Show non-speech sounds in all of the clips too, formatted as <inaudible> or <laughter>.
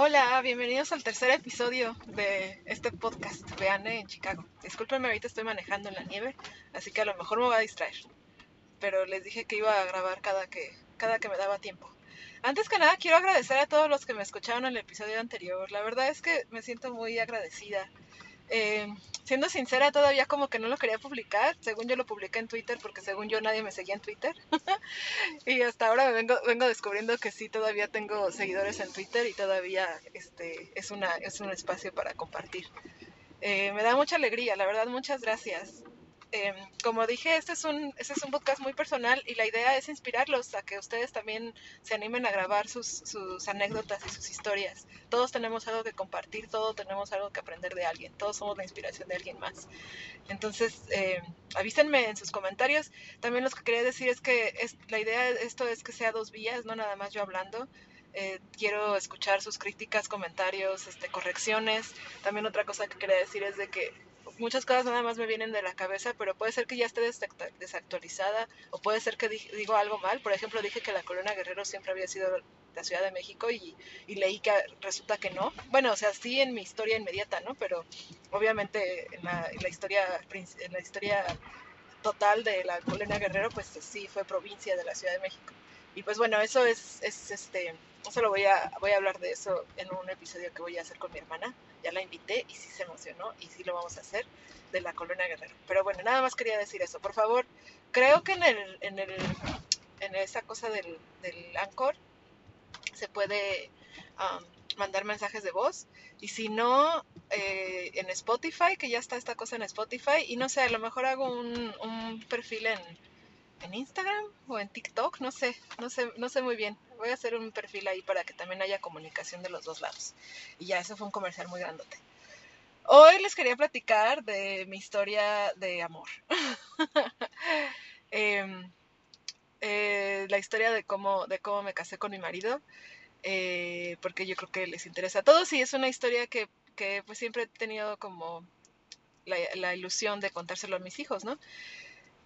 Hola, bienvenidos al tercer episodio de este podcast de en Chicago. Discúlpenme, ahorita estoy manejando en la nieve, así que a lo mejor me voy a distraer. Pero les dije que iba a grabar cada que, cada que me daba tiempo. Antes que nada, quiero agradecer a todos los que me escucharon en el episodio anterior. La verdad es que me siento muy agradecida eh, siendo sincera, todavía como que no lo quería publicar. Según yo lo publiqué en Twitter, porque según yo nadie me seguía en Twitter. <laughs> y hasta ahora vengo, vengo descubriendo que sí, todavía tengo seguidores en Twitter y todavía este, es, una, es un espacio para compartir. Eh, me da mucha alegría, la verdad, muchas gracias. Em, como dije, este es, un, este es un podcast muy personal y la idea es inspirarlos a que ustedes también se animen a grabar sus, sus anécdotas y sus historias. Todos tenemos algo que compartir, todos tenemos algo que aprender de alguien, todos somos la inspiración de alguien más. Entonces, eh, avísenme en sus comentarios. También lo que quería decir es que es, la idea de esto es que sea dos vías, no nada más yo hablando. Eh, quiero escuchar sus críticas, comentarios, este, correcciones. También otra cosa que quería decir es de que muchas cosas nada más me vienen de la cabeza, pero puede ser que ya esté desactualizada o puede ser que digo algo mal. Por ejemplo, dije que la Colonia Guerrero siempre había sido la Ciudad de México y, leí que resulta que no. Bueno, o sea, sí en mi historia inmediata, ¿no? Pero obviamente en la, historia en la historia total de la Colonia Guerrero, pues sí fue provincia de la Ciudad de México. Y pues bueno, eso es, es este, eso lo voy a, voy a hablar de eso en un episodio que voy a hacer con mi hermana. Ya la invité y sí se emocionó y sí lo vamos a hacer de la Colonia Guerrero. Pero bueno, nada más quería decir eso. Por favor, creo que en el, en el, en esa cosa del, del Anchor se puede um, mandar mensajes de voz. Y si no, eh, en Spotify, que ya está esta cosa en Spotify. Y no sé, a lo mejor hago un, un perfil en, en Instagram o en TikTok, no sé, no sé, no sé muy bien. Voy a hacer un perfil ahí para que también haya comunicación de los dos lados. Y ya, eso fue un comercial muy grandote. Hoy les quería platicar de mi historia de amor. <laughs> Em, eh, la historia de cómo, de cómo me casé con mi marido. Eh, porque yo creo que les interesa a todos y es una historia que, que pues siempre he tenido como la, ilusión de contárselo a mis hijos, ¿no?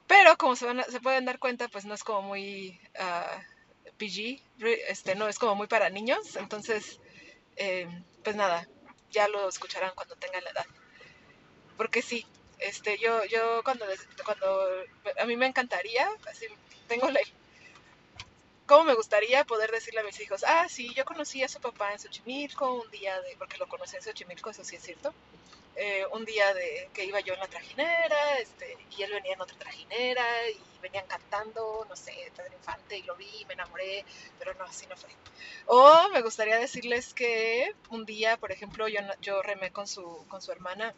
Pero como se, van se pueden dar cuenta, pues no es como muy uh, PG, este, no es como muy para niños. Entonces, eh, pues nada, ya lo escucharán cuando tengan la edad. Porque sí, este, yo, yo cuando, cuando a mí me encantaría, así, tengo la, cómo me gustaría poder decirle a mis hijos, ah, sí, yo conocí a su papá en Xochimilco un día de, porque lo conocí en Xochimilco, eso sí es cierto, eh, un día de que iba yo en la trajinera, este, y él venía en otra trajinera, y venían cantando, no sé, Pedro Infante, y lo vi, me enamoré, pero no, así no fue. O me gustaría decirles que un día, por ejemplo, yo, yo remé con su, con su hermana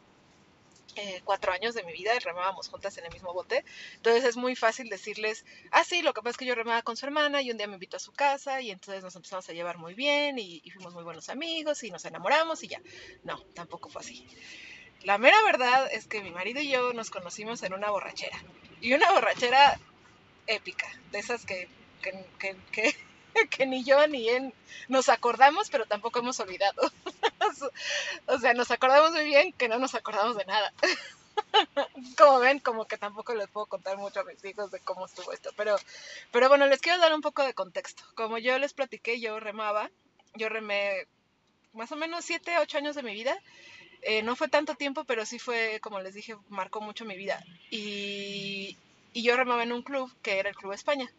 eh, cuatro años de mi vida, remábamos juntas en el mismo bote. Entonces es muy fácil decirles, ah, sí, lo que pasa es que yo remaba con su hermana y un día me invitó a su casa y entonces nos empezamos a llevar muy bien y, fuimos muy buenos amigos y nos enamoramos y ya. No, tampoco fue así. La mera verdad es que mi marido y yo nos conocimos en una borrachera. Y una borrachera épica, de esas que, que, que que <laughs> ni yo ni él nos acordamos, pero tampoco hemos olvidado. <laughs> o sea, nos acordamos muy bien que no nos acordamos de nada. <laughs> como ven, como que tampoco les puedo contar mucho a mis hijos de cómo estuvo esto. Pero, pero bueno, les quiero dar un poco de contexto. Como yo les platiqué, yo remaba. Yo remé más o menos 7, 8 años de mi vida. Eh, no fue tanto tiempo, pero sí fue, como les dije, marcó mucho mi vida. Y, y yo remaba en un club que era el Club España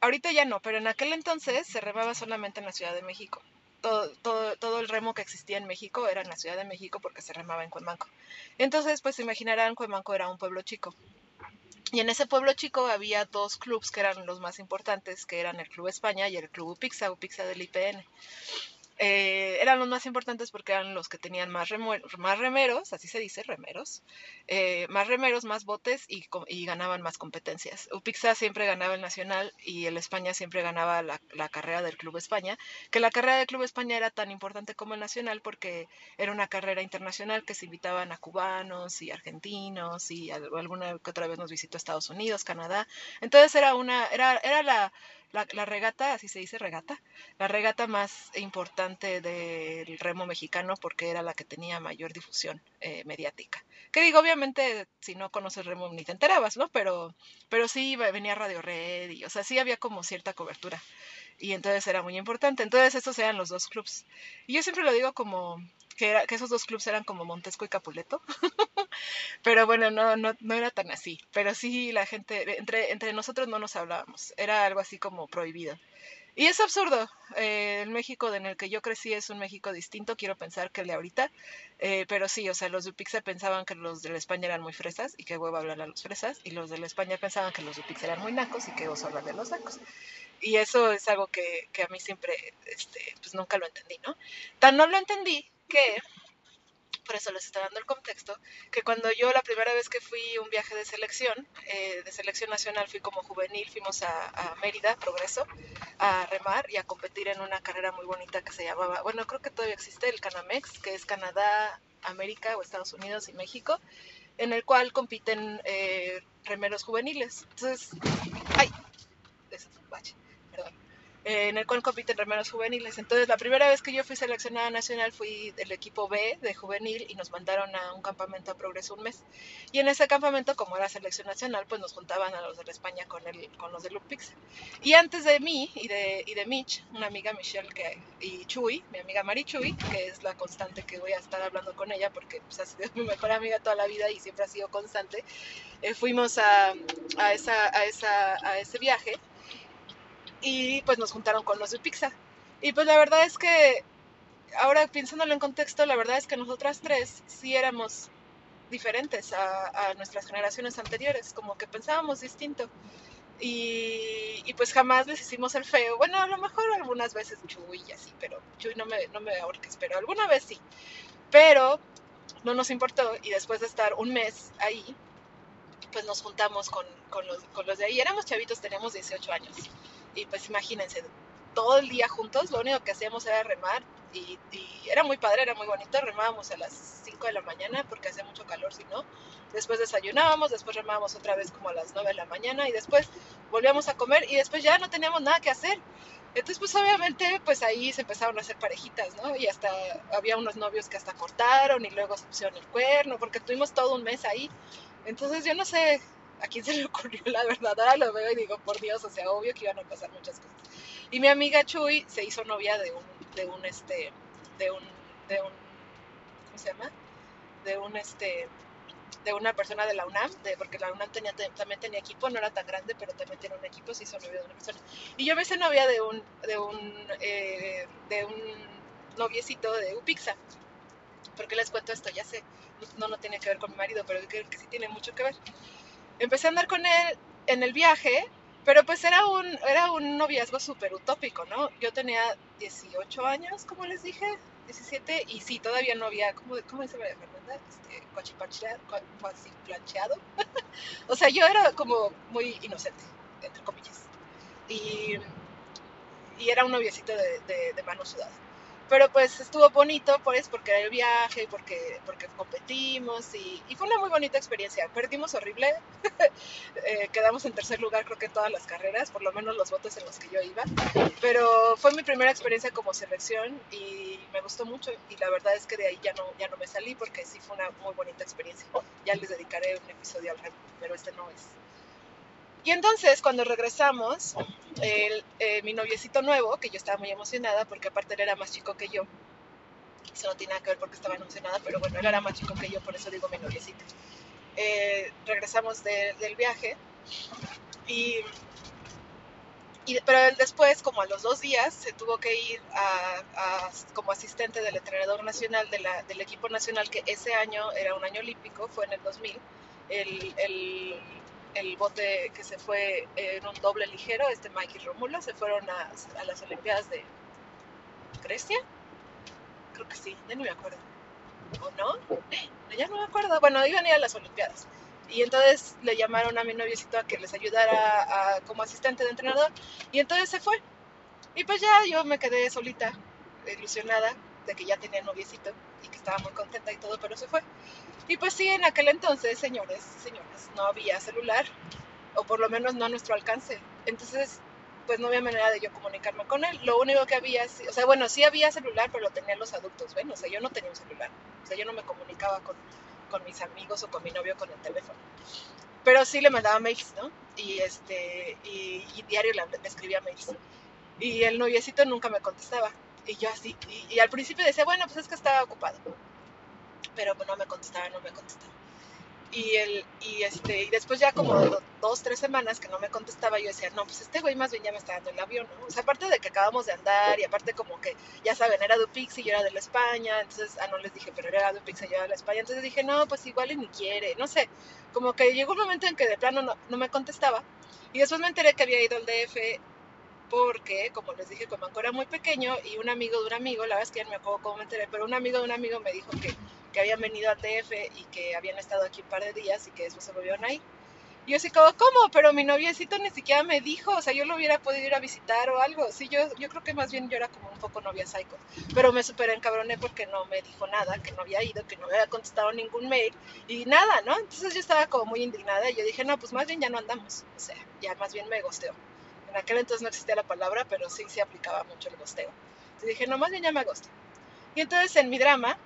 ahorita ya no, pero en aquel entonces se remaba solamente en la Ciudad de México. Todo, el remo que existía en México era en la Ciudad de México porque se remaba en Cuemanco. Entonces, pues se imaginarán, Cuemanco era un pueblo chico. Y en ese pueblo chico había dos clubs que eran los más importantes, que eran el Club España y el Club Upixa, Upixa del IPN. Eh, eran los más importantes porque eran los que tenían más, más remeros, así se dice, remeros, eh, más remeros, más botes y, ganaban más competencias. Upixa siempre ganaba el nacional y el España siempre ganaba la, carrera del Club España, que la carrera del Club España era tan importante como el nacional porque era una carrera internacional que se invitaban a cubanos y argentinos y alguna que otra vez nos visitó Estados Unidos, Canadá. Entonces era una, era, era la la, regata, así se dice regata, la regata más importante del remo mexicano porque era la que tenía mayor difusión eh, mediática. Que digo, obviamente, si no conoces remo ni te enterabas, ¿no? Pero, pero sí venía Radio Red y, o sea, sí había como cierta cobertura. Y entonces era muy importante. Entonces estos eran los dos clubs. Y yo siempre lo digo como que, era, que esos dos clubs eran como Montesco y Capuleto. <laughs> pero bueno, no, no, no era tan así. Pero sí la gente, entre, entre nosotros no nos hablábamos. Era algo así como prohibido. Y es absurdo. Eh, el México en el que yo crecí es un México distinto, quiero pensar que el de ahorita. Eh, pero sí, o sea, los de Upixa pensaban que los de la España eran muy fresas y que huevo hablar a los fresas. Y los de la España pensaban que los de Upixa eran muy nacos y que oso hablar de los nacos. Y eso es algo que, que a mí siempre, este, pues nunca lo entendí, ¿no? Tan no lo entendí que por eso les estoy dando el contexto, que cuando yo la primera vez que fui un viaje de selección, eh, de selección nacional, fui como juvenil, fuimos a, Mérida, Progreso, a remar y a competir en una carrera muy bonita que se llamaba, bueno, creo que todavía existe, el Canamex, que es Canadá, América o Estados Unidos y México, en el cual compiten eh, remeros juveniles. Entonces, ¡ay! Eh, en el cual compiten remeros juveniles. Entonces, la primera vez que yo fui seleccionada nacional fui del equipo B de juvenil y nos mandaron a un campamento a Progreso un mes. Y en ese campamento, como era selección nacional, pues nos juntaban a los de la España con, el, con los de Lupix. Y antes de mí y de, y de Mitch, una amiga Michelle que, y Chuy, mi amiga Mari Chuy, que es la constante que voy a estar hablando con ella porque pues, ha sido <laughs> mi mejor amiga toda la vida y siempre ha sido constante, eh, fuimos a, a, esa, a, esa, a ese viaje y pues nos juntaron con los de Pizza. Y pues la verdad es que, ahora pensándolo en contexto, la verdad es que nosotras tres sí éramos diferentes a, nuestras generaciones anteriores, como que pensábamos distinto. Y, y, pues jamás les hicimos el feo. Bueno, a lo mejor algunas veces Chuy y así, pero Chuy no me, no me ahorques, pero alguna vez sí. Pero no nos importó y después de estar un mes ahí, pues nos juntamos con, con, los, con los de ahí. Éramos chavitos, teníamos 18 años. Y pues imagínense, todo el día juntos, lo único que hacíamos era remar y, era muy padre, era muy bonito. Remábamos a las 5 de la mañana porque hacía mucho calor, si no. Después desayunábamos, después remábamos otra vez como a las 9 de la mañana y después volvíamos a comer y después ya no teníamos nada que hacer. Entonces, pues obviamente, pues ahí se empezaron a hacer parejitas, ¿no? Y hasta había unos novios que hasta cortaron y luego se pusieron el cuerno, porque tuvimos todo un mes ahí. Entonces, yo no sé ¿A quién se le ocurrió la verdad? Ahora lo veo y digo, por Dios, o sea, obvio que iban a pasar muchas cosas. Y mi amiga Chuy se hizo novia de un, de un, este, de un, de un, ¿cómo se llama? De un, este, de una persona de la UNAM, de, porque la UNAM tenía, también tenía equipo, no era tan grande, pero también tiene un equipo, se hizo novia de una persona. Y yo me hice novia de un, de un, eh, de un noviecito de Upixa. ¿Por qué les cuento esto? Ya sé, no, no tiene que ver con mi marido, pero creo que sí tiene mucho que ver empecé a andar con él en el viaje, pero pues era un, era un noviazgo súper utópico, ¿no? Yo tenía 18 años, como les dije, 17, y sí, todavía no había, ¿cómo, cómo dice María Fernanda? Este, plancheado. <laughs> o sea, yo era como muy inocente, entre comillas. Y, y era un noviecito de, de, de mano sudada. Pero pues estuvo bonito, pues, porque era el viaje, porque, porque competimos y, y fue una muy bonita experiencia. Perdimos horrible, <laughs> eh, quedamos en tercer lugar creo que en todas las carreras, por lo menos los votos en los que yo iba. Pero fue mi primera experiencia como selección y me gustó mucho y la verdad es que de ahí ya no, ya no me salí porque sí fue una muy bonita experiencia. Ya les dedicaré un episodio al remo, pero este no es. Y entonces cuando regresamos, el, eh, mi noviecito nuevo, que yo estaba muy emocionada porque aparte él era más chico que yo, eso no tiene nada que ver porque estaba emocionada, pero bueno, él era más chico que yo, por eso digo mi noviecito. Eh, regresamos del viaje y, y, pero después, como a los dos días, se tuvo que ir a, como asistente del entrenador nacional de la, del equipo nacional, que ese año era un año olímpico, fue en el 2000. El, el el bote que se fue en un doble ligero, este Mikey Romulo, se fueron a, las Olimpiadas de Grecia. Creo que sí, ya no me acuerdo. ¿O no? Ya no me acuerdo. Bueno, iban a ir a las Olimpiadas. Y entonces le llamaron a mi noviecito a que les ayudara como asistente de entrenador. Y entonces se fue. Y pues ya yo me quedé solita, ilusionada de que ya tenía noviecito y que estaba muy contenta y todo, pero se fue. Y pues sí, en aquel entonces, señores, señoras, no había celular, o por lo menos no a nuestro alcance. Entonces, pues no había manera de yo comunicarme con él. Lo único que había, o sea, bueno, sí había celular, pero lo tenían los adultos, ¿ven? O sea, yo no tenía un celular. O sea, yo no me comunicaba con, con mis amigos o con mi novio con el teléfono. Pero sí le mandaba mails, ¿no? Y, este, y, diario le, escribía mails. Y el noviecito nunca me contestaba. Y yo así, y, y al principio decía, bueno, pues es que estaba ocupado. Pero no me contestaba, no me contestaba. Y, el, y, este, y después ya como dos, tres semanas que no me contestaba, yo decía, no, pues este güey más bien ya me está dando el avión, ¿no? O sea, aparte de que acabamos de andar y aparte como que, ya saben, era Dupix y yo era de la España, entonces, ah, no les dije, pero era Dupix y yo era de la España, entonces dije, no, pues igual y ni quiere, no sé, como que llegó un momento en que de plano no, no me contestaba y después me enteré que había ido al DF porque, como les dije, como era muy pequeño y un amigo de un amigo, la verdad es que no me acuerdo cómo me enteré, pero un amigo de un amigo me dijo que que habían venido a TF y que habían estado aquí un par de días y que después se volvieron ahí. Y yo así como, ¿cómo? Pero mi noviecito ni siquiera me dijo, o sea, yo lo hubiera podido ir a visitar o algo. Sí, yo, yo creo que más bien yo era como un poco novia psycho. Pero me super encabroné porque no me dijo nada, que no había ido, que no había contestado ningún mail y nada, ¿no? Entonces yo estaba como muy indignada y yo dije, no, pues más bien ya no andamos. O sea, ya más bien me gosteó. En aquel entonces no existía la palabra, pero sí se aplicaba mucho el gosteo. Entonces dije, no, más bien ya me. Y entonces en mi drama,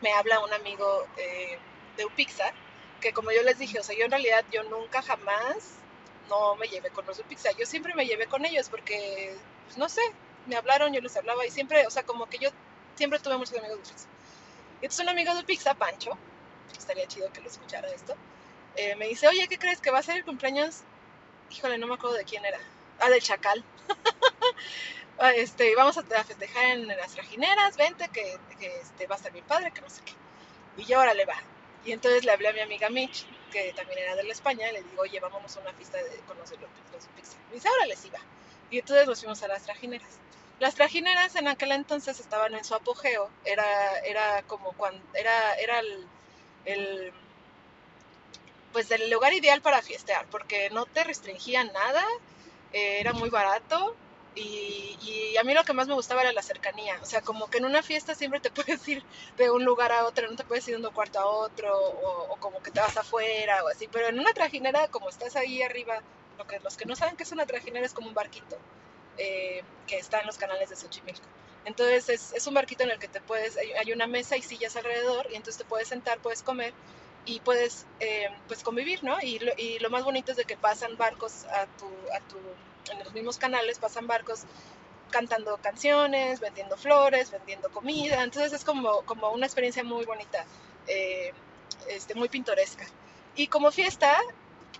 me habla un amigo eh, de Upixa, que como yo les dije, o sea, yo en realidad yo nunca jamás no me llevé con los Upixa, yo siempre me llevé con ellos porque, pues, no sé, me hablaron, yo les hablaba y siempre, o sea, como que yo siempre tuve muchos amigos de Upixa. Y entonces un amigo de Upixa, Pancho, estaría chido que lo escuchara esto, eh, me dice, oye, ¿qué crees que va a ser el cumpleaños? Híjole, no me acuerdo de quién era. Ah, del Chacal. <laughs> Ah, este, vamos a, festejar en, las trajineras, vente, que, este, va a estar mi padre, que no sé qué. Y yo ahora le va. Y entonces le hablé a mi amiga Mitch, que también era de la España, y le digo, oye, vámonos a una fiesta de, conocer los, los pizza. Y dice, ahora les iba. Y entonces nos fuimos a las trajineras. Las trajineras en aquel entonces estaban en su apogeo, era, era como cuando, era, era el pues el lugar ideal para fiestear, porque no te restringían nada, eh, era muy barato, y, a mí lo que más me gustaba era la cercanía. O sea, como que en una fiesta siempre te <laughs> puedes ir de un lugar a otro, no te puedes ir de un cuarto a otro, o, como que te vas afuera o así. Pero en una trajinera, como estás ahí arriba, lo que, los que no saben que es una trajinera es como un barquito eh, que está en los canales de Xochimilco. Entonces es, es, un barquito en el que te puedes, hay, una mesa y sillas alrededor, y entonces te puedes sentar, puedes comer y puedes eh, pues convivir, ¿no? Y lo, y lo más bonito es de que pasan barcos a tu, a tu en los mismos canales pasan barcos cantando canciones, vendiendo flores, vendiendo comida, entonces es como, como una experiencia muy bonita, eh, este, muy pintoresca. Y como fiesta,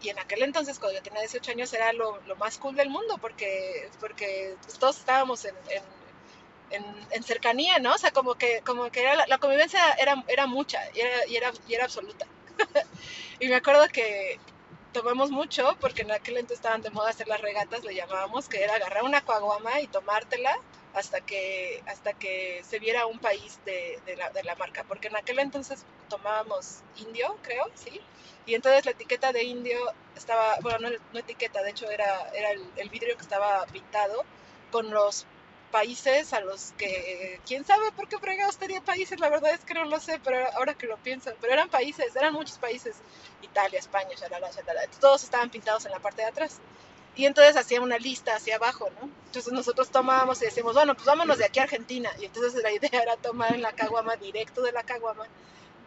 y en aquel entonces cuando yo tenía 18 años era lo, lo más cool del mundo porque, porque pues, todos estábamos en, en, en, cercanía, ¿no? O sea, como que, como que era, la, convivencia era, era mucha y era, y era, y era absoluta. <laughs> y me acuerdo que, tomamos mucho, porque en aquel entonces estaban de moda hacer las regatas, le llamábamos, que era agarrar una caguama y tomártela hasta que, hasta que se viera un país de, la, de la marca, porque en aquel entonces tomábamos indio, creo, ¿sí? Y entonces la etiqueta de indio estaba, bueno, no, no etiqueta, de hecho era, era el vidrio que estaba pintado con los países a los que, quién sabe por qué fregados tenía países, la verdad es que no lo sé, pero ahora que lo pienso, pero eran países, eran muchos países, Italia, España, shalala, shalala, todos estaban pintados en la parte de atrás. Y entonces hacía una lista hacia abajo, ¿no? Entonces nosotros tomábamos y decíamos, bueno, pues vámonos de aquí a Argentina. Y entonces la idea era tomar en la caguama, directo de la caguama,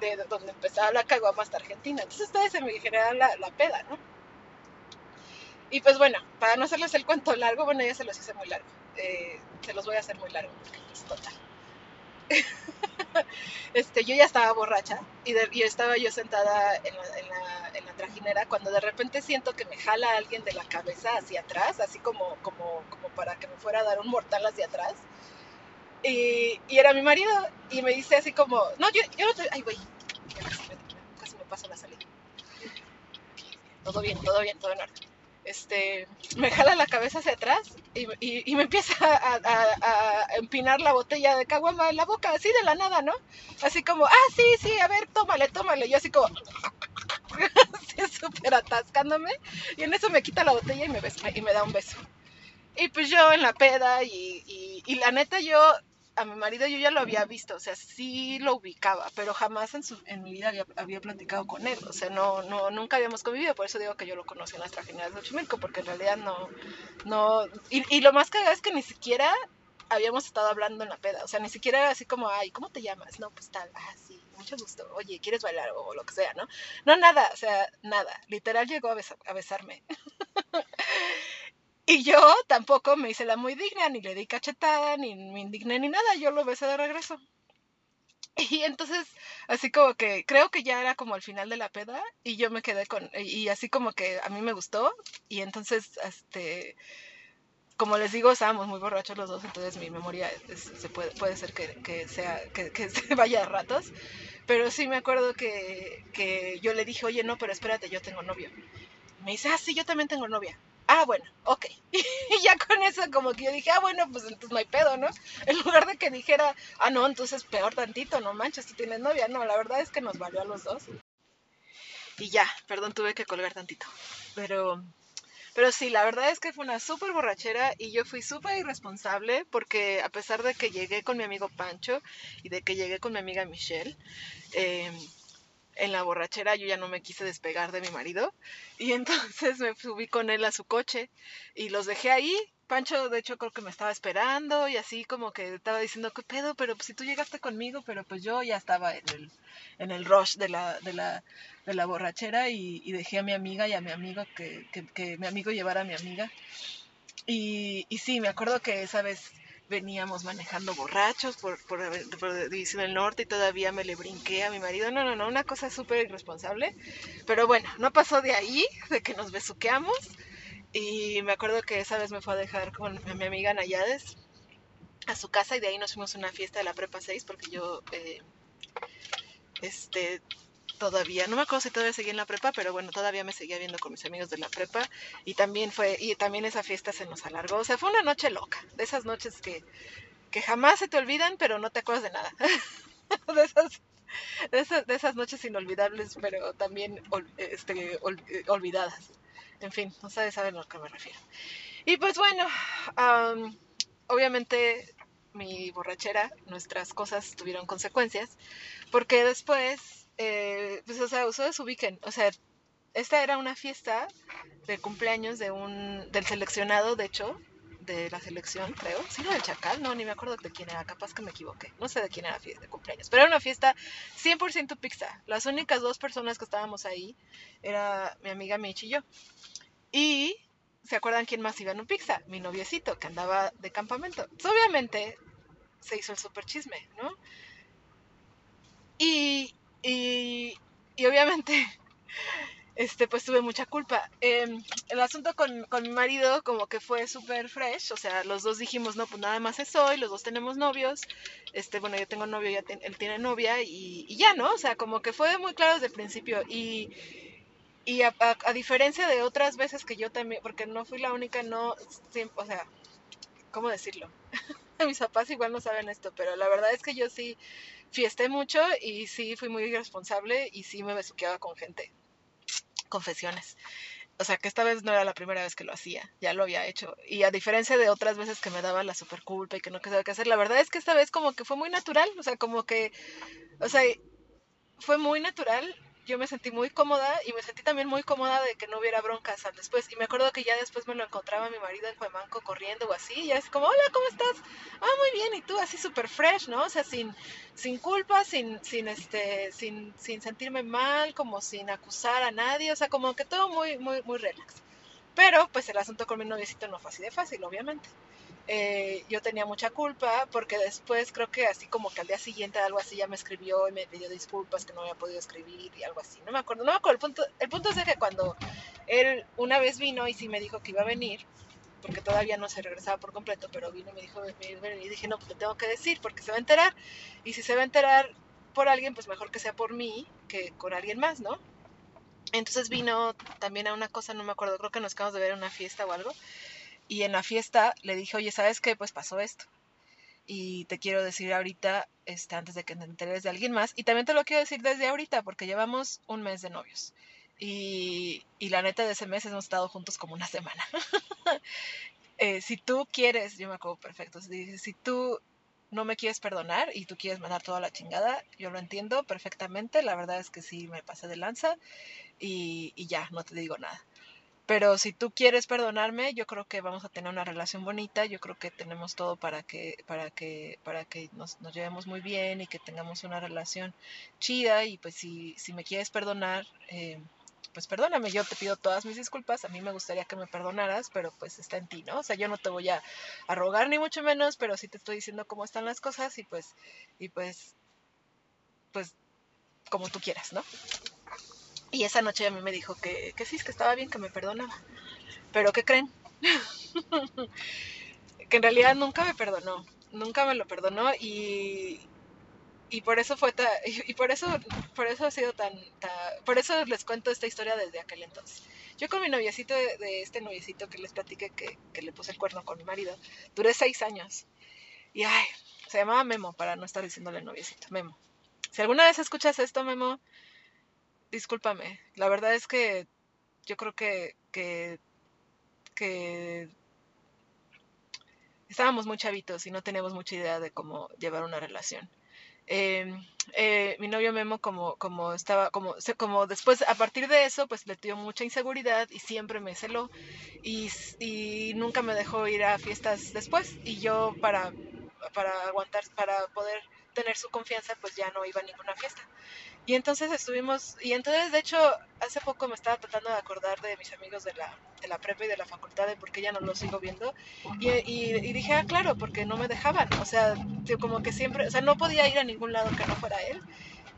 de donde empezaba la caguama hasta Argentina. Entonces ustedes se me generaban la, la peda, ¿no? Y pues bueno, para no hacerles el cuento largo, bueno, ya se los hice muy largo. Eh, se los voy a hacer muy largo porque pues total. este, yo ya estaba borracha y, y estaba yo sentada en la, en, la, trajinera cuando de repente siento que me jala alguien de la cabeza hacia atrás, así como, como, como para que me fuera a dar un mortal hacia atrás. Y, y era mi marido y me dice así como, no, yo, yo no estoy, ay, güey, casi casi me paso la salida. Todo bien, todo bien, todo en orden este, me jala la cabeza hacia atrás y, y, me empieza a, a, empinar la botella de caguama en la boca, así de la nada, ¿no? Así como, ah, sí, sí, a ver, tómale, tómale. Yo así como, <laughs> así súper atascándome. Y en eso me quita la botella y me, besa, y me da un beso. Y pues yo en la peda y, y, y la neta yo a mi marido yo ya lo había visto, o sea, sí lo ubicaba, pero jamás en, su, en mi vida había, había, platicado con él, o sea, no, no, nunca habíamos convivido, por eso digo que yo lo conocí en nuestra generación de Xochimilco, porque en realidad no, no, y, y lo más cagado es que ni siquiera habíamos estado hablando en la peda, o sea, ni siquiera era así como, ay, ¿cómo te llamas? No, pues tal, ah, sí, mucho gusto, oye, ¿quieres bailar? O lo que sea, ¿no? No, nada, o sea, nada, literal llegó a, a besarme. <laughs> y yo tampoco me hice la muy digna, ni le di cachetada, ni me indigné, ni nada, yo lo besé de regreso. Y entonces, así como que creo que ya era como al final de la peda y yo me quedé con, y así como que a mí me gustó y entonces, este, como les digo, estábamos muy borrachos los dos, entonces mi memoria se puede, puede ser que, sea, que, se <laughs> vaya a ratos. Pero sí me acuerdo que, que yo le dije, oye, no, pero espérate, yo tengo novio. Me dice, ah, sí, yo también tengo novia. Ah, bueno, ok. <laughs> Y ya con eso como que yo dije, ah, bueno, pues entonces no hay pedo, ¿no? <laughs> En lugar de que dijera, ah, no, entonces peor tantito, no manches, tú tienes novia. No, la verdad es que nos valió a los dos. Y ya, perdón, tuve que colgar tantito. Pero pero sí, la verdad es que fue una súper borrachera y yo fui súper irresponsable porque a pesar de que llegué con mi amigo Pancho y de que llegué con mi amiga Michelle, em, en la borrachera yo ya no me quise despegar de mi marido y entonces me subí con él a su coche y los dejé ahí. Pancho, de hecho, creo que me estaba esperando y así como que estaba diciendo, ¿qué pedo? Pero pues, si tú llegaste conmigo, pero pues yo ya estaba en el, en el rush de la, de la, de la borrachera y, dejé a mi amiga y a mi amigo que, que, mi amigo llevara a mi amiga. Y, y, sí, me acuerdo que esa vez veníamos manejando borrachos por, por, División del Norte y todavía me le brinqué a mi marido. No, no, no, una cosa súper irresponsable. Pero bueno, no pasó de ahí, de que nos besuqueamos. Y me acuerdo que esa vez me fue a dejar con mi amiga Nayades a su casa y de ahí nos fuimos a una fiesta de la Prepa 6 porque yo, eh, este, todavía, no me acuerdo si todavía seguía en la prepa, pero bueno, todavía me seguía viendo con mis amigos de la prepa y también fue, y también esa fiesta se nos alargó, o sea, fue una noche loca, de esas noches que, que jamás se te olvidan, pero no te acuerdas de nada, <laughs> de esas, de esas, de esas noches inolvidables, pero también este, olvidadas. En fin, no sabes saben a lo que me refiero. Y pues bueno, obviamente mi borrachera, nuestras cosas tuvieron consecuencias, porque después eh, pues, o sea, ustedes ubiquen, o sea, esta era una fiesta de cumpleaños de un, del seleccionado, de hecho, de la selección, creo. Sí, no del Chacal, no, ni me acuerdo de quién era, capaz que me equivoqué. No sé de quién era la fiesta de cumpleaños, pero era una fiesta 100% pizza. Las únicas dos personas que estábamos ahí era mi amiga Mitch y yo. Y, ¿se acuerdan quién más iba en un pizza? Mi noviecito, que andaba de campamento. Pues, obviamente, se hizo el super chisme, ¿no? Y, y, obviamente, <laughs> este, pues tuve mucha culpa. Em, el asunto con, con, mi marido como que fue súper fresh, o sea, los dos dijimos, no, pues nada más es hoy, los dos tenemos novios, este, bueno, yo tengo novio, ya él tiene novia y, y, ya, ¿no? O sea, como que fue muy claro desde el principio y, y a, a, diferencia de otras veces que yo también, porque no fui la única, no, o sea, ¿cómo decirlo? <laughs> Mis papás igual no saben esto, pero la verdad es que yo sí fiesté mucho y sí fui muy irresponsable y sí me besuqueaba con gente. Confesiones. O sea que esta vez no era la primera vez que lo hacía, ya lo había hecho. Y a diferencia de otras veces que me daba la super culpa y que no sabía qué hacer, la verdad es que esta vez como que fue muy natural, o sea, como que, o sea, fue muy natural yo me sentí muy cómoda y me sentí también muy cómoda de que no hubiera broncas al después. Y me acuerdo que ya después me lo encontraba mi marido en Cuemanco corriendo o así, y es como, hola, ¿cómo estás? Ah, muy bien, y tú así súper fresh, ¿no? O sea, sin, sin culpa, sin, sin, este, sin, sin sentirme mal, como sin acusar a nadie, o sea, como que todo muy, muy, muy relax. Pero, pues el asunto con mi noviecito no fue así de fácil, obviamente. Eh, yo tenía mucha culpa porque después creo que así como que al día siguiente algo así ya me escribió y me pidió disculpas que no había podido escribir y algo así. No me acuerdo, no me acuerdo. El punto, el punto es que cuando él una vez vino y sí me dijo que iba a venir, porque todavía no se regresaba por completo, pero vino y me dijo, y dije, no, pues le tengo que decir porque se va a enterar. Y si se va a enterar por alguien, pues mejor que sea por mí que con alguien más, ¿no? Entonces vino también a una cosa, no me acuerdo, creo que nos acabamos de ver en una fiesta o algo. Y en la fiesta le dije, oye, ¿sabes qué? Pues pasó esto. Y te quiero decir ahorita, este, antes de que te enteres de alguien más. Y también te lo quiero decir desde ahorita, porque llevamos un mes de novios. Y, y la neta de ese mes hemos estado juntos como una semana. <laughs> Eh, si tú quieres, yo me acuerdo perfecto, si, tú no me quieres perdonar y tú quieres mandar toda la chingada, yo lo entiendo perfectamente, la verdad es que sí me pasé de lanza y, y ya, no te digo nada. Pero si tú quieres perdonarme, yo creo que vamos a tener una relación bonita, yo creo que tenemos todo para que, para que, para que nos, nos llevemos muy bien y que tengamos una relación chida y pues si, si me quieres perdonar, eh, pues perdóname, yo te pido todas mis disculpas, a mí me gustaría que me perdonaras, pero pues está en ti, ¿no? O sea, yo no te voy a, a rogar ni mucho menos, pero sí te estoy diciendo cómo están las cosas y pues, y pues, pues, como tú quieras, ¿no? Y esa noche a mí me dijo que, que sí, que estaba bien, que me perdonaba. Pero ¿qué creen? <laughs> que en realidad nunca me perdonó, nunca me lo perdonó y, y por eso fue y, por eso por eso ha sido tan, por eso les cuento esta historia desde aquel entonces yo con mi noviecito de, este noviecito que les platiqué que, que, le puse el cuerno con mi marido duré seis años y ay se llamaba Memo para no estar diciéndole noviecito Memo si alguna vez escuchas esto Memo discúlpame. La verdad es que yo creo que, que, estábamos muy chavitos y no teníamos mucha idea de cómo llevar una relación. Em, eh, mi novio Memo como, como estaba, como, como después, a partir de eso, pues le dio mucha inseguridad y siempre me celó y, y nunca me dejó ir a fiestas después y yo para, para aguantar, para poder tener su confianza, pues ya no iba a ninguna fiesta. Y entonces estuvimos, y entonces de hecho hace poco me estaba tratando de acordar de mis amigos de la, de la prepa y de la facultad, de por qué ya no los sigo viendo. Y, y, dije, ah, claro, porque no me dejaban. O sea, como que siempre, o sea, no podía ir a ningún lado que no fuera él.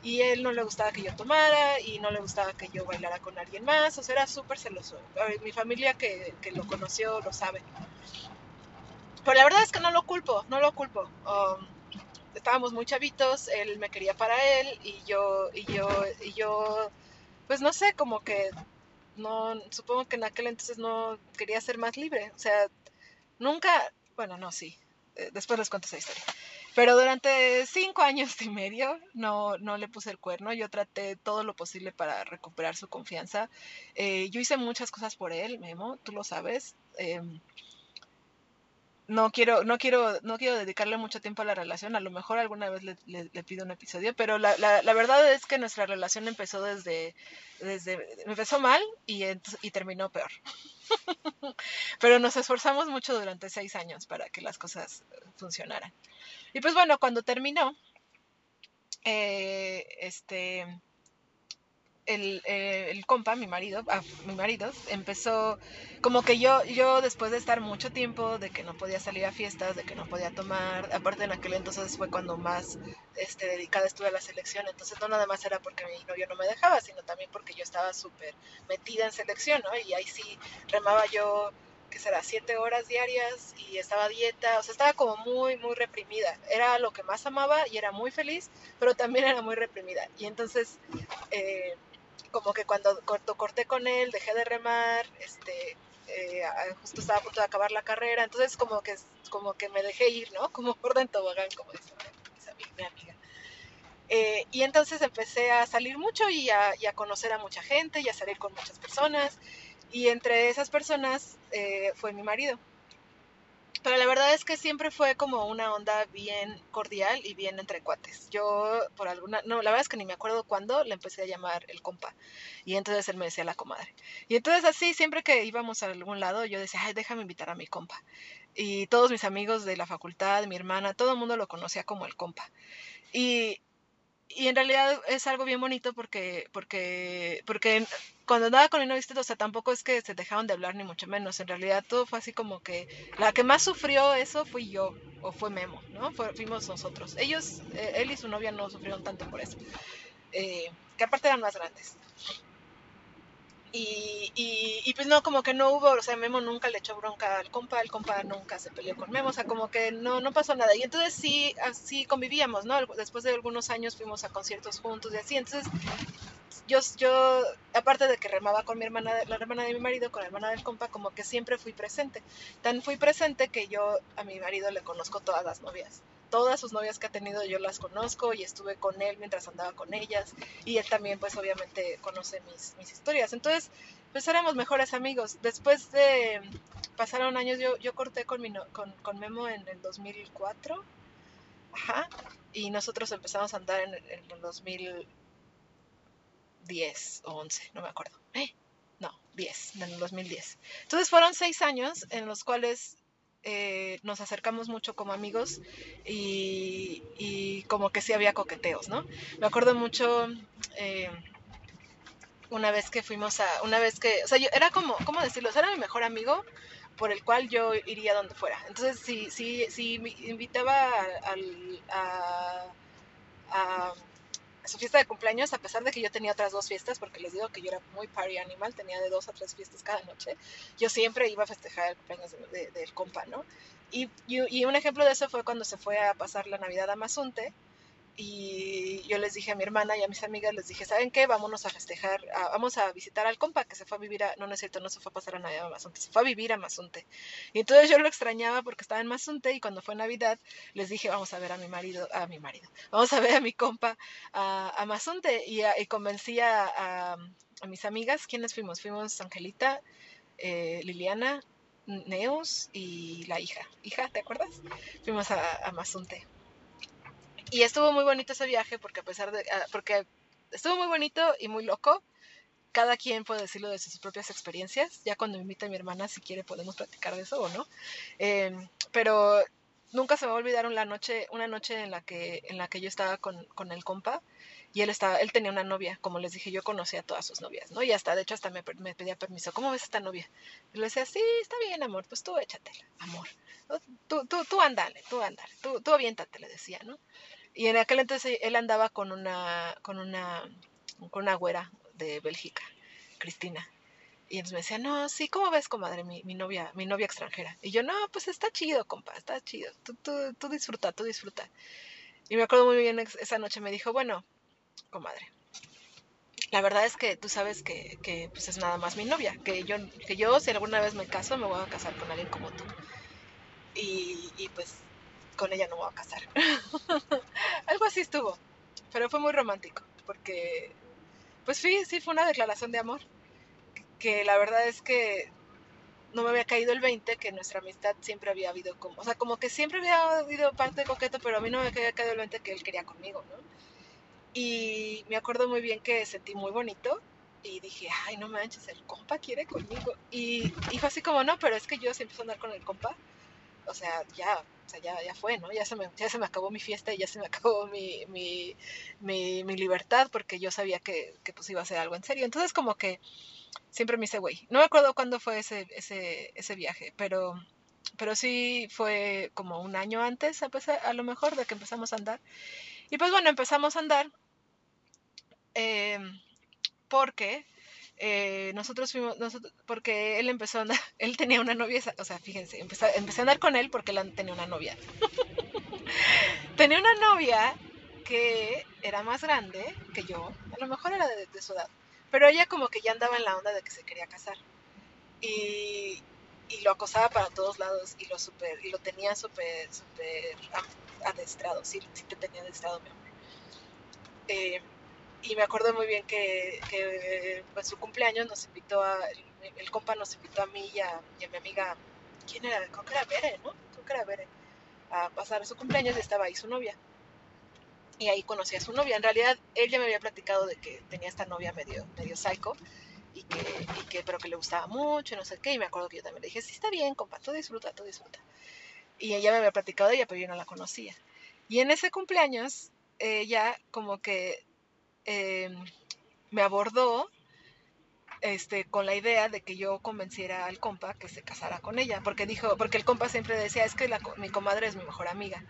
Y él no le gustaba que yo tomara y no le gustaba que yo bailara con alguien más. O sea, era súper celoso. Mi familia que, que, lo conoció lo sabe. Pero la verdad es que no lo culpo, no lo culpo. Um, estábamos muy chavitos, él me quería para él y yo, y yo, y yo, pues no sé, como que no, supongo que en aquel entonces no quería ser más libre, o sea, nunca, bueno, no, sí, eh, después les cuento esa historia. Pero durante cinco años y medio no, no le puse el cuerno, yo traté todo lo posible para recuperar su confianza. Eh, yo hice muchas cosas por él, Memo, tú lo sabes. Eh, no quiero, no quiero, no quiero dedicarle mucho tiempo a la relación, a lo mejor alguna vez le, pido un episodio, pero la, la, la, verdad es que nuestra relación empezó desde, desde empezó mal y, y terminó peor. <laughs> pero nos esforzamos mucho durante seis años para que las cosas funcionaran. Y pues bueno, cuando terminó, eh, este, el, eh, el, compa, mi marido, ah, mi marido, empezó como que yo, yo después de estar mucho tiempo, de que no podía salir a fiestas, de que no podía tomar, aparte en aquel entonces fue cuando más este, dedicada estuve a la selección, entonces no nada más era porque mi novio no me dejaba, sino también porque yo estaba súper metida en selección, ¿no? Y ahí sí remaba yo, que será, siete horas diarias y estaba dieta, o sea, estaba como muy, muy reprimida. Era lo que más amaba y era muy feliz, pero también era muy reprimida. Y entonces... Eh, como que cuando, corté con él, dejé de remar, este, eh, justo estaba a punto de acabar la carrera, entonces como que, como que me dejé ir, ¿no? Como por dentro tobogán, como dice mi amiga. Eh, y entonces empecé a salir mucho y a, y a, conocer a mucha gente y a salir con muchas personas. Y entre esas personas eh, fue mi marido. Pero la verdad es que siempre fue como una onda bien cordial y bien entre cuates. Yo, por alguna, no, la verdad es que ni me acuerdo cuándo le empecé a llamar el compa. Y entonces él me decía la comadre. Y entonces así, siempre que íbamos a algún lado, yo decía, ay, déjame invitar a mi compa. Y todos mis amigos de la facultad, mi hermana, todo el mundo lo conocía como el compa. Y, y en realidad es algo bien bonito porque, porque, porque cuando andaba con el novio, o sea, tampoco es que se dejaron de hablar ni mucho menos. En realidad todo fue así como que la que más sufrió eso fui yo o fue Memo, ¿no? fuimos nosotros. Ellos, eh, él y su novia no sufrieron tanto por eso, eh, que aparte eran más grandes. Y, y, pues no, como que no hubo, o sea, Memo nunca le echó bronca al compa, el compa nunca se peleó con Memo, o sea, como que no, no pasó nada. Y entonces sí, así convivíamos, ¿no? Después de algunos años fuimos a conciertos juntos y así, entonces yo, yo aparte de que remaba con mi hermana, la hermana de mi marido, con la hermana del compa, como que siempre fui presente. Tan fui presente que yo a mi marido le conozco todas las novias todas sus novias que ha tenido yo las conozco y estuve con él mientras andaba con ellas y él también pues obviamente conoce mis, mis historias. Entonces pues éramos mejores amigos. Después de, pasaron años, yo, yo corté con, mi con, con Memo en el 2004 Ajá. Y nosotros empezamos a andar en, en el 2010 o 11, no me acuerdo. ¿Eh? No, 10, en el 2010. Entonces fueron seis años en los cuales eh, nos acercamos mucho como amigos y, y, como que sí había coqueteos, ¿no? Me acuerdo mucho eh, una vez que fuimos a, una vez que, o sea, yo era como, ¿cómo decirlo? era mi mejor amigo por el cual yo iría donde fuera. Entonces, si, si, si me invitaba al, a, a su fiesta de cumpleaños, a pesar de que yo tenía otras dos fiestas, porque les digo que yo era muy party animal, tenía de dos a tres fiestas cada noche, yo siempre iba a festejar el cumpleaños del de, compa, ¿no? Y, y, y, un ejemplo de eso fue cuando se fue a pasar la Navidad a Mazunte, y yo les dije a mi hermana y a mis amigas, les dije, ¿saben qué? Vámonos a festejar, vamos a visitar al compa que se fue a vivir a, no, no es cierto, no se fue a pasar a Navidad a Mazunte, se fue a vivir a Mazunte. Y entonces yo lo extrañaba porque estaba en Mazunte y cuando fue Navidad les dije, vamos a ver a mi marido, a mi marido, vamos a ver a mi compa a, a Mazunte y, y convencí a, mis amigas, ¿quiénes fuimos? Fuimos Angelita, eh, Liliana, Neos y la hija. Hija, ¿te acuerdas? Fuimos a, a Mazunte y estuvo muy bonito ese viaje porque a pesar de, ah, porque estuvo muy bonito y muy loco. Cada quien puede decirlo de sus propias experiencias. Ya cuando me invita mi hermana, si quiere, podemos platicar de eso o no. Em, pero nunca se me va a olvidar una noche, una noche en la que, en la que yo estaba con, con el compa y él estaba, él tenía una novia, como les dije, yo conocía a todas sus novias, ¿no? Y hasta, de hecho, hasta me, me pedía permiso, ¿cómo ves esta novia? Y le decía, sí, está bien, amor, pues tú échatela, amor. Tú, tú, tú andale, tú andale, tú, tú aviéntate, le decía, ¿no? Y en aquel entonces él andaba con una, con una, con una güera de Bélgica, Cristina. Y entonces me decía, no, sí, ¿cómo ves, comadre, mi, mi novia, mi novia extranjera? Y yo, no, pues está chido, compa, está chido. Tú, tú, tú disfruta, tú disfruta. Y me acuerdo muy bien, esa noche me dijo, bueno, comadre, la verdad es que tú sabes que, que pues es nada más mi novia, que yo, que yo si alguna vez me caso me voy a casar con alguien como tú. Y, y pues con ella no voy a casar. <laughs> Algo así estuvo, pero fue muy romántico, porque pues sí, sí fue una declaración de amor, que la verdad es que no me había caído el 20, que nuestra amistad siempre había habido como, o sea, como que siempre había habido parte de coqueto, pero a mí no me había caído el 20 que él quería conmigo, ¿no? Y me acuerdo muy bien que sentí muy bonito y dije, ay, no manches, el compa quiere conmigo. Y, y fue así como, no, pero es que yo siempre a andar con el compa, o sea, ya, o sea, ya, ya fue, ¿no? Ya se, me, ya se me acabó mi fiesta y ya se me acabó mi, mi, mi, mi libertad porque yo sabía que, que, pues iba a ser algo en serio. Entonces como que siempre me hice güey. No me acuerdo cuándo fue ese, ese, ese viaje, pero, pero sí fue como un año antes, a, pesar, a lo mejor, de que empezamos a andar. Y pues bueno, empezamos a andar eh, porque eh, nosotros fuimos, nosotros, porque él empezó a andar, <laughs> él tenía una novia, o sea, fíjense, empecé, empecé a andar con él porque él tenía una novia. <laughs> tenía una novia que era más grande que yo, a lo mejor era de, de, su edad, pero ella como que ya andaba en la onda de que se quería casar. Y, y lo acosaba para todos lados y lo super, y lo tenía súper, súper adestrado, sí, sí te tenía adestrado, mi amor. Eh, y me acuerdo muy bien que, que pues, su cumpleaños nos invitó a, el, compa nos invitó a mí y a, y a, mi amiga, ¿quién era? Creo que era Bere, ¿no? Creo que era Bere, a pasar su cumpleaños y estaba ahí su novia. Y ahí conocí a su novia. En realidad, él ya me había platicado de que tenía esta novia medio, medio psycho, y que, y que, pero que le gustaba mucho no sé qué. Y me acuerdo que yo también le dije, sí, está bien, compa, tú disfruta, tú disfruta. Y ella me había platicado de ella, pero yo no la conocía. Y en ese cumpleaños, ella como que eh, me abordó este, con la idea de que yo convenciera al compa que se casara con ella, porque dijo, porque el compa siempre decía, es que mi comadre es mi mejor amiga.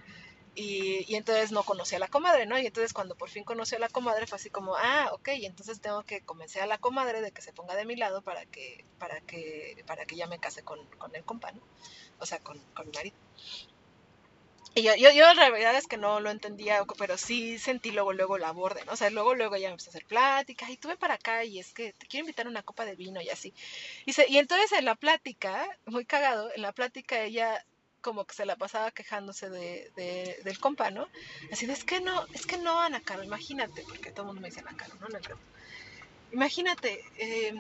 Y, y, entonces no conocía a la comadre, ¿no? Y entonces cuando por fin conoció a la comadre fue así como, ah, ok, entonces tengo que convencer a la comadre de que se ponga de mi lado para que, para que, para que ya me case con, con el compa, ¿no? O sea, con, con mi marido. Y yo, yo, yo, la verdad es que no lo entendía, pero sí sentí luego, luego la borde, ¿no? O sea, luego, luego ya me empezó a hacer plática, y tuve para acá, y es que te quiero invitar a una copa de vino y así. Y, se, y entonces en la plática, muy cagado, en la plática ella como que se la pasaba quejándose de, de, del compa, ¿no? Así de, es que no, es que no, Ana Caro, imagínate, porque todo el mundo me dice Ana Caro, no Imagínate, eh,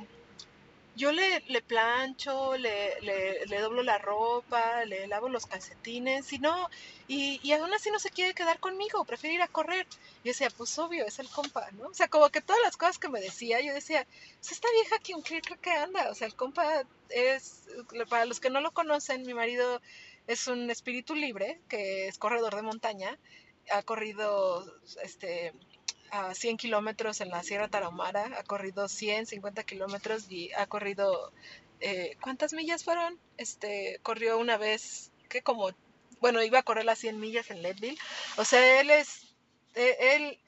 yo le, le plancho, le, le, doblo la ropa, le lavo los calcetines, y no, y, y, aún así no se quiere quedar conmigo, prefiere ir a correr. Yo decía, pues obvio, es el compa, ¿no? O sea, como que todas las cosas que me decía, yo decía, pues esta vieja que un creo que anda, o sea, el compa es, para los que no lo conocen, mi marido es un espíritu libre, que es corredor de montaña, ha corrido, este, a 100 kilómetros en la Sierra Tarahumara, ha corrido 150 kilómetros y ha corrido, eh, ¿cuántas millas fueron? Este, corrió una vez, que como, bueno, iba a correr las 100 millas en Leadville. O sea, él es, eh, él,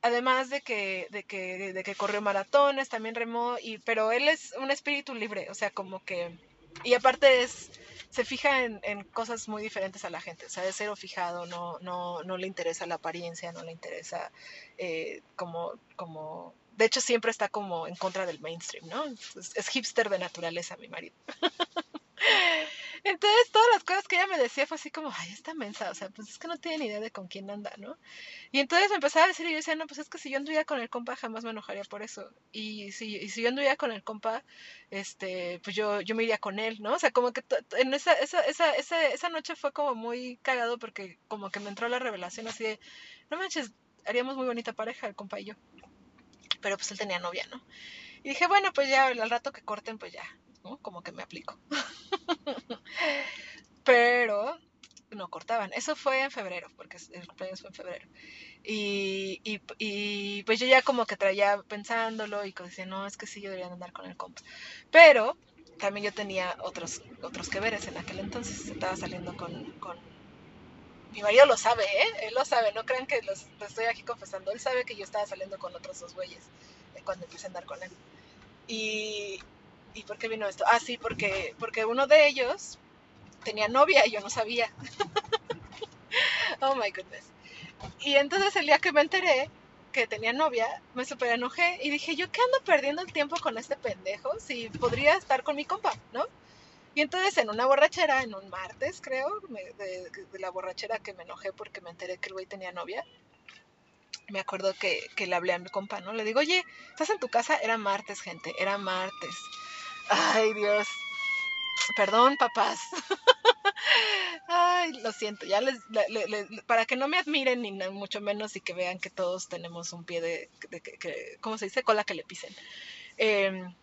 además de que, de que, de que corrió maratones, también remó, y, pero él es un espíritu libre, o sea, como que, y aparte es se fija en, en, cosas muy diferentes a la gente, o sea, de cero fijado, no, no, no le interesa la apariencia, no le interesa eh, como, como, de hecho siempre está como en contra del mainstream, ¿no? Es, es hipster de naturaleza mi marido. <laughs> Entonces, todas las cosas que ella me decía fue así como, ay, esta mensa, o sea, pues es que no tiene ni idea de con quién anda, ¿no? Y entonces me empezaba a decir, y yo decía, no, pues es que si yo anduviera con el compa jamás me enojaría por eso. Y si, y si yo anduviera con el compa, este, pues yo, yo me iría con él, ¿no? O sea, como que en esa, esa, esa, esa, esa noche fue como muy cagado porque como que me entró la revelación así de, no manches, haríamos muy bonita pareja el compa y yo. Pero pues él tenía novia, ¿no? Y dije, bueno, pues ya al rato que corten, pues ya, ¿no? Como que me aplico. <laughs> Pero no cortaban. Eso fue en febrero, porque el cumpleaños fue en febrero. Y, y, y, pues yo ya como que traía pensándolo y decía, no, es que sí, yo debería andar con el compa. Pero también yo tenía otros, otros que veres en aquel entonces. Estaba saliendo con, con... Mi marido lo sabe, ¿eh? Él lo sabe, no crean que los, lo estoy aquí confesando. Él sabe que yo estaba saliendo con otros dos güeyes eh, cuando empecé a andar con él. Y, ¿Y por qué vino esto? Ah, sí, porque, porque uno de ellos tenía novia y yo no sabía. <laughs> oh my goodness. Y entonces el día que me enteré que tenía novia, me super enojé y dije, ¿yo qué ando perdiendo el tiempo con este pendejo? Si podría estar con mi compa, ¿no? Y entonces en una borrachera, en un martes creo, de, la borrachera que me enojé porque me enteré que el güey tenía novia, me acuerdo que, que le hablé a mi compa, ¿no? Le digo, oye, ¿estás en tu casa? Era martes, gente, era martes. Ay, Dios. Perdón, papás. <laughs> Ay, lo siento, ya les, para que no me admiren ni mucho menos y que vean que todos tenemos un pie de, que, ¿cómo se dice? Cola que le pisen. Em,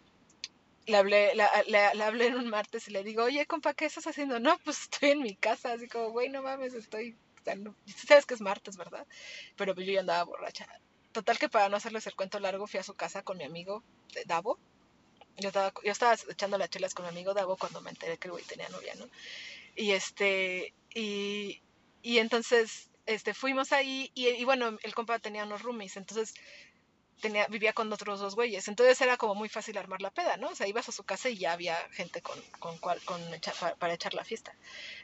le, hablé, le, hablé en un martes y le digo, oye, compa, ¿qué estás haciendo? No, pues estoy en mi casa, así como, güey, no mames, estoy... Sabes que es martes, ¿verdad? Pero pues yo ya andaba borracha. Total que para no hacerles el cuento largo, fui a su casa con mi amigo Davo, yo estaba, yo estaba echando las chelas con mi amigo Davo cuando me enteré que el güey tenía novia, ¿no? Y este, y, y entonces, este, fuimos ahí y, y, bueno, el compa tenía unos roomies, entonces tenía, vivía con otros dos güeyes, entonces era como muy fácil armar la peda, ¿no? O sea, ibas a su casa y ya había gente con, con, cual, con para, echar la fiesta.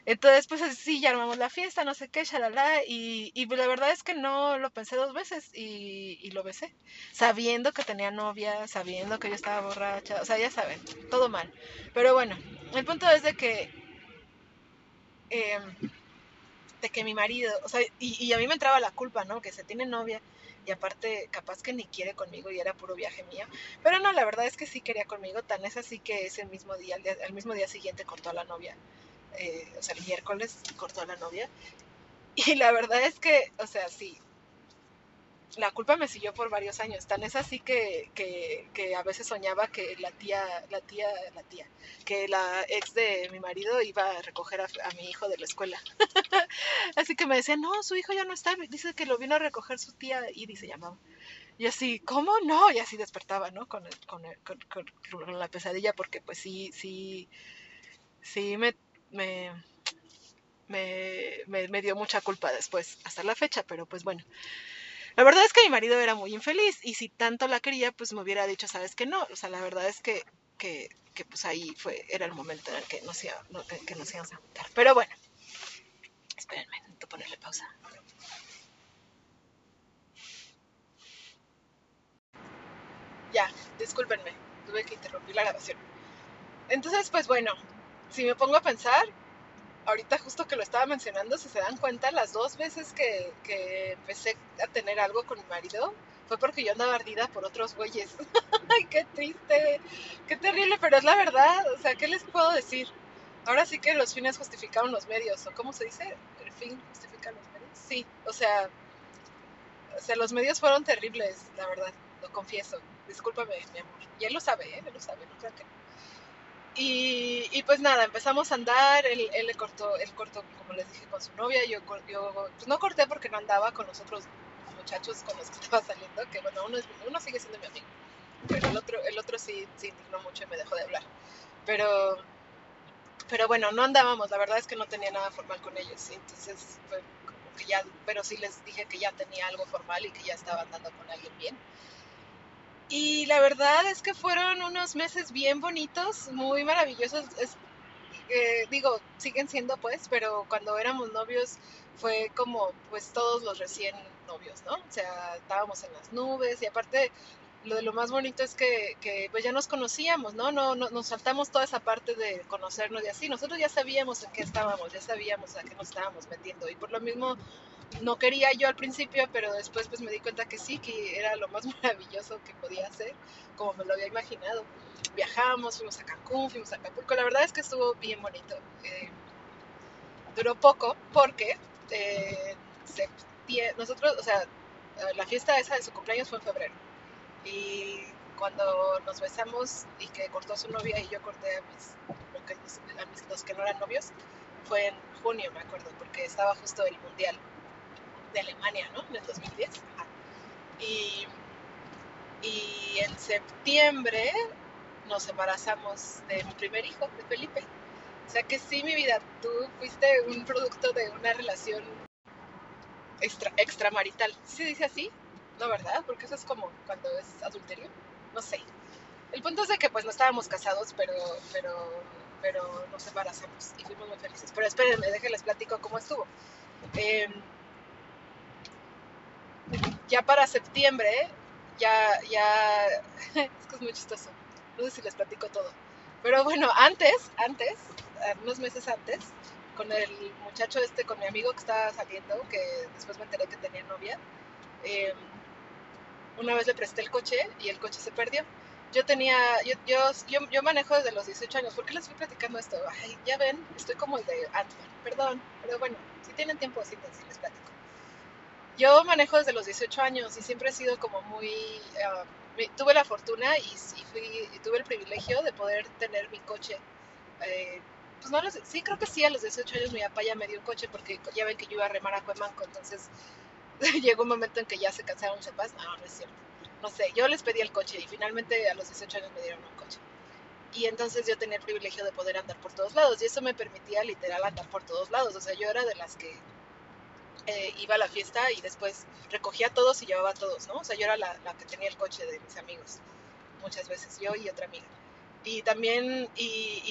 Entonces, pues sí, ya armamos la fiesta, no sé qué, shalala, y, y la verdad es que no lo pensé dos veces y, lo besé, sabiendo que tenía novia, sabiendo que yo estaba borracha, o sea, ya saben, todo mal. Pero bueno, el punto es de que... Eh, de que mi marido, o sea, y, y a mí me entraba la culpa, ¿no? Que se tiene novia y aparte capaz que ni quiere conmigo y era puro viaje mío. Pero no, la verdad es que sí quería conmigo, tan es así que ese mismo día, el mismo día siguiente cortó a la novia, eh, o sea, el miércoles cortó a la novia. Y la verdad es que, o sea, sí, la culpa me siguió por varios años. Tan es así que, que, que, a veces soñaba que la tía, la tía, la tía, que la ex de mi marido iba a recoger a, a mi hijo de la escuela. <laughs> así que me decía, no, su hijo ya no está. Dice que lo vino a recoger su tía y se llamaba. Y así, ¿cómo no? Y así despertaba, ¿no? Con, el, con, el, con, la pesadilla, porque pues sí, sí, sí me, me, me, me, me dio mucha culpa después, hasta la fecha, pero pues bueno. La verdad es que mi marido era muy infeliz y si tanto la quería, pues me hubiera dicho, sabes que no. O sea, la verdad es que, que, que pues ahí fue, era el momento en el que nos, no, que nos íbamos a juntar. Pero bueno, espérenme, necesito ponerle pausa. Ya, discúlpenme, tuve que interrumpir la grabación. Entonces, pues bueno, si me pongo a pensar, ahorita justo que lo estaba mencionando, si se dan cuenta, las dos veces que, que, empecé a tener algo con mi marido, fue porque yo andaba ardida por otros güeyes. <laughs> Ay, qué triste, qué terrible, pero es la verdad. O sea, ¿qué les puedo decir? Ahora sí que los fines justificaron los medios, o cómo se dice, el fin justifica los medios. Sí, o sea, o sea, los medios fueron terribles, la verdad, lo confieso. Discúlpame, mi amor. Y él lo sabe, ¿eh? Él lo sabe, no creo que. Y, y, pues nada, empezamos a andar, él, él, le cortó, él cortó, como les dije, con su novia, yo, yo pues no corté porque no andaba con los otros muchachos con los que <laughs> estaba saliendo, que bueno, uno, es, uno sigue siendo mi amigo, pero el otro, el otro sí se indignó mucho y me dejó de hablar. Pero, pero bueno, no andábamos, la verdad es que no tenía nada formal con ellos, entonces fue como que ya, pero sí les dije que ya tenía algo formal y que ya estaba andando con alguien bien. Y la verdad es que fueron unos meses bien bonitos, muy maravillosos. Es, eh, digo, siguen siendo pues, pero cuando éramos novios fue como pues todos los recién novios, ¿no? O sea, estábamos en las nubes y aparte lo de lo más bonito es que, que pues ya nos conocíamos, ¿no? No, no Nos saltamos toda esa parte de conocernos y así. Nosotros ya sabíamos en qué estábamos, ya sabíamos a qué nos estábamos metiendo y por lo mismo no quería yo al principio, pero después pues me di cuenta que sí, que era lo más <laughs> maravilloso que podía hacer, como me lo había imaginado. Viajamos, fuimos a Cancún, fuimos a Acapulco, la verdad es que estuvo bien bonito. Eh, duró poco porque eh, nosotros, o sea, la fiesta esa de su cumpleaños fue en febrero. Y cuando nos besamos y que cortó su novia y yo corté a mis, a mis los que no eran novios, fue en junio, me acuerdo, porque estaba justo el mundial de Alemania, ¿no? En el 2010. Y, y en septiembre nos embarazamos de mi primer hijo, de Felipe. O sea que sí, mi vida, tú fuiste un producto de una relación extra, extramarital. ¿Sí se dice así? No, ¿verdad? Porque eso es como cuando es adulterio. No sé. El punto es de que pues no estábamos casados, pero, pero, pero nos embarazamos y fuimos muy felices. Pero espérenme, déjenles platico cómo estuvo. Eh, ya para septiembre, ya, ya, <laughs> es que es muy chistoso, no sé si les platico todo. Pero bueno, antes, antes, unos meses antes, con el muchacho este, con mi amigo que estaba saliendo, que después me enteré que tenía novia, em, una vez le presté el coche y el coche se perdió. Yo tenía, yo, yo, yo, manejo desde los 18 años. ¿Por qué les estoy platicando esto? Ay, ya ven, estoy como el de ant Perdón, pero bueno, si tienen tiempo, sí les platico. Yo manejo desde los 18 años y siempre he sido como muy... Uh, tuve la fortuna y, y, tuve el privilegio de poder tener mi coche. Eh, pues no sí, creo que sí, a los 18 años mi papá ya me dio un coche porque ya ven que yo iba a remar a Cuemanco, entonces <laughs> llegó un momento en que ya se cansaron mis papás. No, no es cierto. No sé, yo les pedí el coche y finalmente a los 18 años me dieron un coche. Y entonces yo tenía el privilegio de poder andar por todos lados y eso me permitía literal andar por todos lados. O sea, yo era de las que eh, iba a la fiesta y después recogía a todos y llevaba a todos, ¿no? O sea, yo era la, que tenía el coche de mis amigos, muchas veces, yo y otra amiga. Y también, y,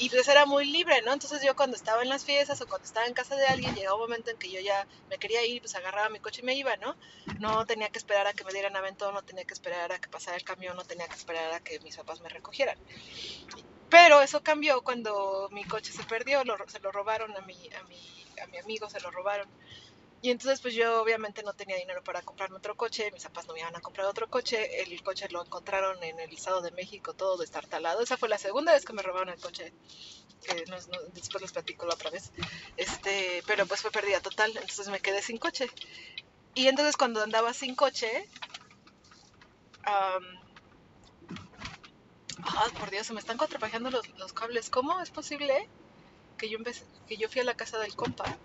y, pues era muy libre, ¿no? Entonces yo cuando estaba en las fiestas o cuando estaba en casa de alguien, llegaba un momento en que yo ya me quería ir, pues agarraba mi coche y me iba, ¿no? No tenía que esperar a que me dieran aventón, no tenía que esperar a que pasara el camión, no tenía que esperar a que mis papás me recogieran. Pero eso cambió cuando mi coche se perdió, se lo robaron a mi, a, mi, a mi amigo, se lo robaron. Y entonces pues yo obviamente no tenía dinero para comprarme otro coche, mis papás no me iban a comprar otro coche, el coche lo encontraron en el Estado de México todo destartalado, esa fue la segunda vez que me robaron el coche, que después les platico la otra vez, este, pero pues fue pérdida total, entonces me quedé sin coche. Y entonces cuando andaba sin coche, ah, por Dios, se me están contrapajeando los, los cables, ¿cómo es posible que yo, empecé, que yo fui a la casa del compa?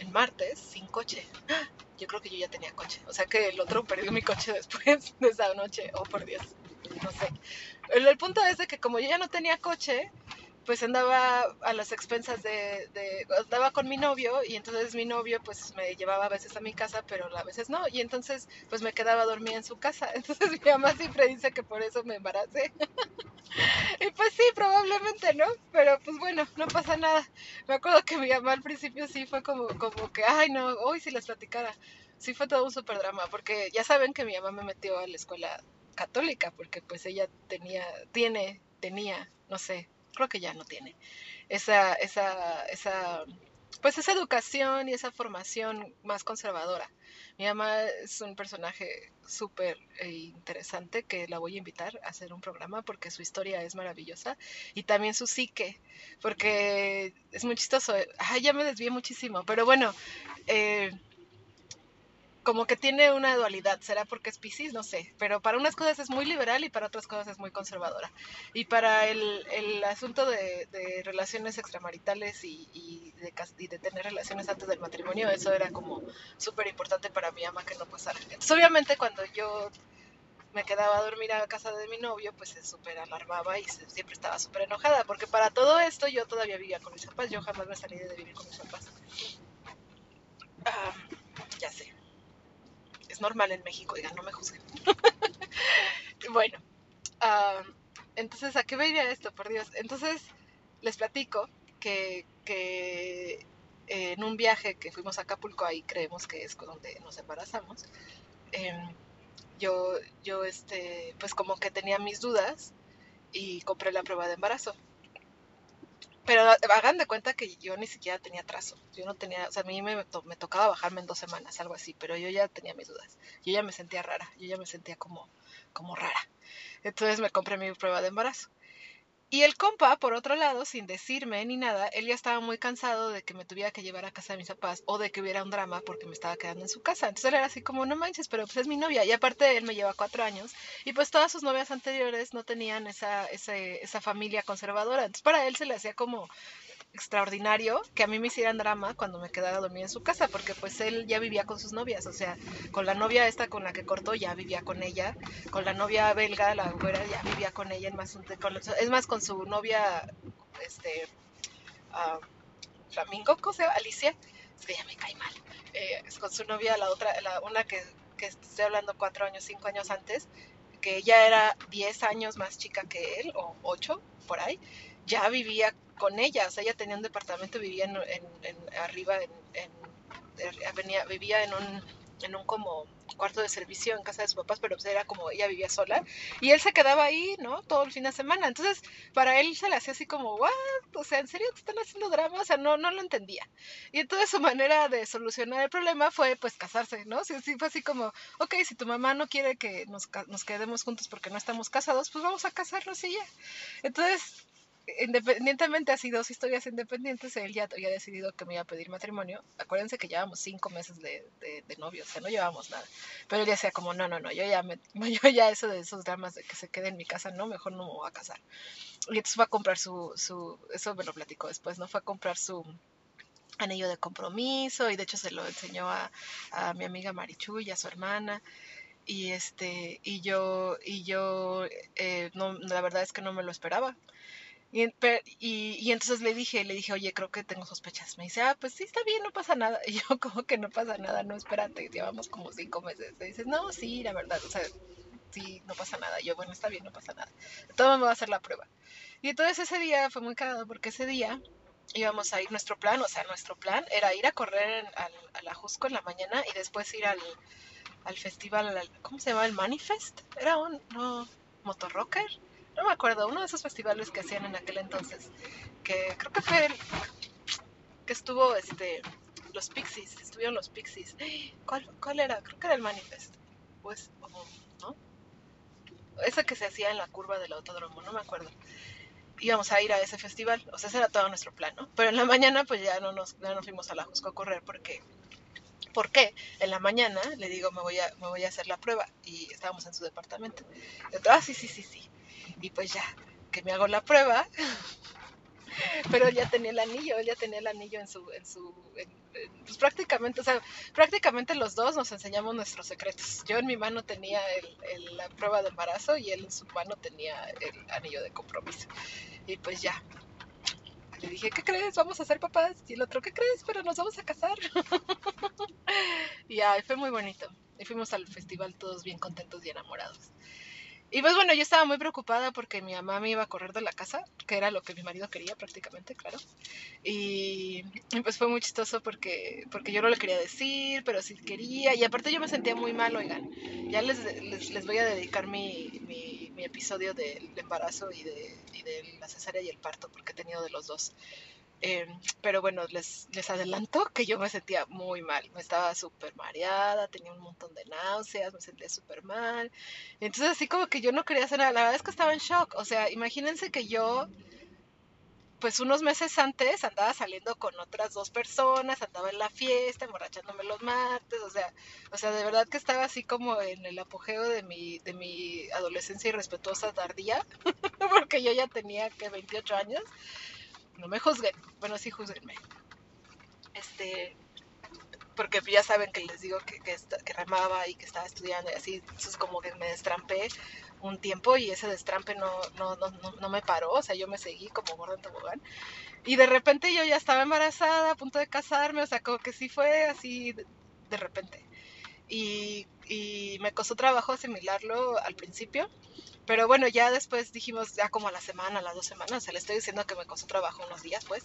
El martes sin coche. <gasps> Yo creo que yo ya tenía coche. O sea que el otro perdió mi coche <laughs> después de esa noche. Oh, por Dios. No sé. El, el punto es de que como yo ya no tenía coche, pues andaba a las expensas de, de, andaba con mi novio y entonces mi novio pues me llevaba a veces a mi casa pero a veces no. Y entonces pues me quedaba dormida en su casa. <laughs> Entonces mi mamá siempre dice que por eso me embaracé. <laughs> Y pues sí probablemente no pero pues bueno no pasa nada. Me acuerdo que mi mamá al principio sí fue como como que ay no hoy si les platicara sí fue todo un super drama porque ya saben que mi mamá me metió a la escuela católica porque pues ella tenía tiene tenía no sé creo que ya no tiene esa, esa, esa pues esa educación y esa formación más conservadora. Mi mamá es un personaje súper eh, interesante que la voy a invitar a hacer un programa porque su historia es maravillosa y también su psique, porque es muy chistoso. Ay, ya me desvié muchísimo, pero bueno, eh, como que tiene una dualidad, será porque es Pisces, no sé, pero para unas cosas es muy liberal y para otras cosas es muy conservadora. Y para el, el asunto de, relaciones extramaritales y, y, de, y, de, tener relaciones antes del matrimonio, eso era como súper importante para mi ama que no pasara. Entonces, obviamente cuando yo me quedaba a dormir a casa de mi novio, pues se súper alarmaba y siempre estaba súper enojada, porque para todo esto yo todavía vivía con mis papás, yo jamás me salí de vivir con mis papás. Ah, ya sé normal en México, digan, no me juzguen. <laughs> bueno, entonces, ¿a qué venía esto, por Dios? Entonces, les platico que, que en un viaje que fuimos a Acapulco, ahí creemos que es donde nos embarazamos, em, yo, yo, este, pues como que tenía mis dudas y compré la prueba de embarazo. Pero hagan de cuenta que yo ni siquiera tenía trazo. Yo no tenía, o sea, a mí me, me, tocaba bajarme en dos semanas, algo así, pero yo ya tenía mis dudas. Yo ya me sentía rara, yo ya me sentía como, como rara. Entonces me compré mi prueba de embarazo. Y el compa, por otro lado, sin decirme ni nada, él ya estaba muy cansado de que me tuviera que llevar a casa de mis papás o de que hubiera un drama porque me estaba quedando en su casa. Entonces él era así como, no manches, pero pues es mi novia. Y aparte él me lleva cuatro años y pues todas sus novias anteriores no tenían esa, esa, esa familia conservadora. Entonces para él se le hacía como extraordinario que a mí me hicieran drama cuando me quedara dormida en su casa, porque pues él ya vivía con sus novias, o sea, con la novia esta con la que cortó ya vivía con ella, con la novia belga, la güera ya vivía con ella, es más con su novia, este, uh, Flamingo, ¿cómo se llama? Alicia, es que ya me cae mal, eh, es con su novia, la otra, la, una que, que estoy hablando cuatro años, cinco años antes, que ella era diez años más chica que él, o ocho, por ahí, ya vivía con ella, o sea, ella tenía un departamento, vivía en, arriba, vivía en un, en un como cuarto de servicio en casa de sus papás, pero pues era como ella vivía sola y él se quedaba ahí, ¿no? Todo el fin de semana. Entonces, para él se le hacía así como, ¿what? O sea, ¿en serio te están haciendo drama? O sea, no, no lo entendía. Y entonces su manera de solucionar el problema fue pues casarse, ¿no? Sí, sí, fue así como, ok, si tu mamá no quiere que nos, nos quedemos juntos porque no estamos casados, pues vamos a casarnos y ya. Entonces, independientemente así dos historias independientes, él ya había decidido que me iba a pedir matrimonio. Acuérdense que llevamos cinco meses de, de, novios, o sea, no llevamos nada. Pero él decía como, no, no, no, yo ya, me, <laughs> yo ya eso de esos dramas de que se quede en mi casa, no, mejor no me voy a casar. Y entonces fue a comprar su, su, eso me lo platicó después, ¿no? Fue a comprar su anillo de compromiso y de hecho se lo enseñó a, a mi amiga Marichu y a su hermana y este y yo y yo eh, no la verdad es que no me lo esperaba y, y, entonces le dije, le dije, oye, creo que tengo sospechas. Me dice, ah, pues sí, está bien, no pasa nada. <laughs> Y yo, como que no pasa nada, no, espérate, llevamos como cinco meses. Me dices, no, sí, la verdad, o sea, sí, no pasa nada. Y yo, bueno, está bien, no pasa nada. Todo me va a hacer la prueba. Y entonces ese día fue muy cagado porque ese día íbamos a ir, nuestro plan, o sea, nuestro plan era ir a correr al, a la Jusco en la mañana y después ir al, al festival, ¿cómo se llama? El Manifest. Era un, no, motorrocker no me acuerdo, uno de esos festivales que hacían en aquel entonces, que creo que fue el que estuvo este los Pixies, estuvieron los Pixies. ¿Cuál, cuál era? Creo que era el Manifest. Pues, ¿no? Ese que se hacía en la curva del autódromo, no me acuerdo. Íbamos a ir a ese festival, o sea, ese era todo nuestro plan, ¿no? Pero en la mañana, pues ya no nos, ya nos fuimos a la Jusco a correr porque ¿Por qué? En la mañana le digo, me voy a, me voy a hacer la prueba y estábamos en su departamento. Y ah, sí, sí, sí, sí. Y pues ya, que me hago la prueba, pero ya tenía el anillo, él ya tenía el anillo en su, en su, pues prácticamente, o sea, prácticamente los dos nos enseñamos nuestros secretos. Yo en mi mano tenía el, la prueba de embarazo y él en su mano tenía el anillo de compromiso. Y pues ya, le dije, ¿qué crees? Vamos a ser papás. Y el otro, ¿qué crees? Pero nos vamos a casar. <laughs> y fue muy bonito. Y fuimos al festival todos bien contentos y enamorados. Y pues bueno, yo estaba muy preocupada porque mi mamá me iba a correr de la casa, que era lo que mi marido quería prácticamente, claro. Y, pues fue muy chistoso porque, porque yo no le quería decir, pero sí quería. Y aparte yo me sentía muy mal, oigan. Ya les, les, voy a dedicar mi, mi, episodio del embarazo y de, y de, la cesárea y el parto, porque he tenido de los dos. Em, pero bueno, les, les adelanto que yo me sentía muy mal. Me estaba súper mareada, tenía un montón de náuseas, me sentía súper mal. Entonces así como que yo no quería hacer nada. La verdad es que estaba en shock. O sea, imagínense que yo pues unos meses antes andaba saliendo con otras dos personas, andaba en la fiesta, emborrachándome los martes, o sea, o sea, de verdad que estaba así como en el apogeo de mi, de mi adolescencia irrespetuosa tardía, <laughs> porque yo ya tenía que 28 años. No me juzguen, bueno, sí juzguenme. Este, porque ya saben que les digo que, que, que remaba y que estaba estudiando y así, entonces como que me destrampé un tiempo y ese destrampe no, no, no, no, me paró, o sea, yo me seguí como gordo en tobogán. Y de repente yo ya estaba embarazada, a punto de casarme, o sea, como que sí fue así de, repente. Y, y, me costó trabajo asimilarlo al principio, pero bueno, ya después dijimos, ya como a la semana, a las dos semanas, o sea, le estoy diciendo que me costó trabajo unos días, pues.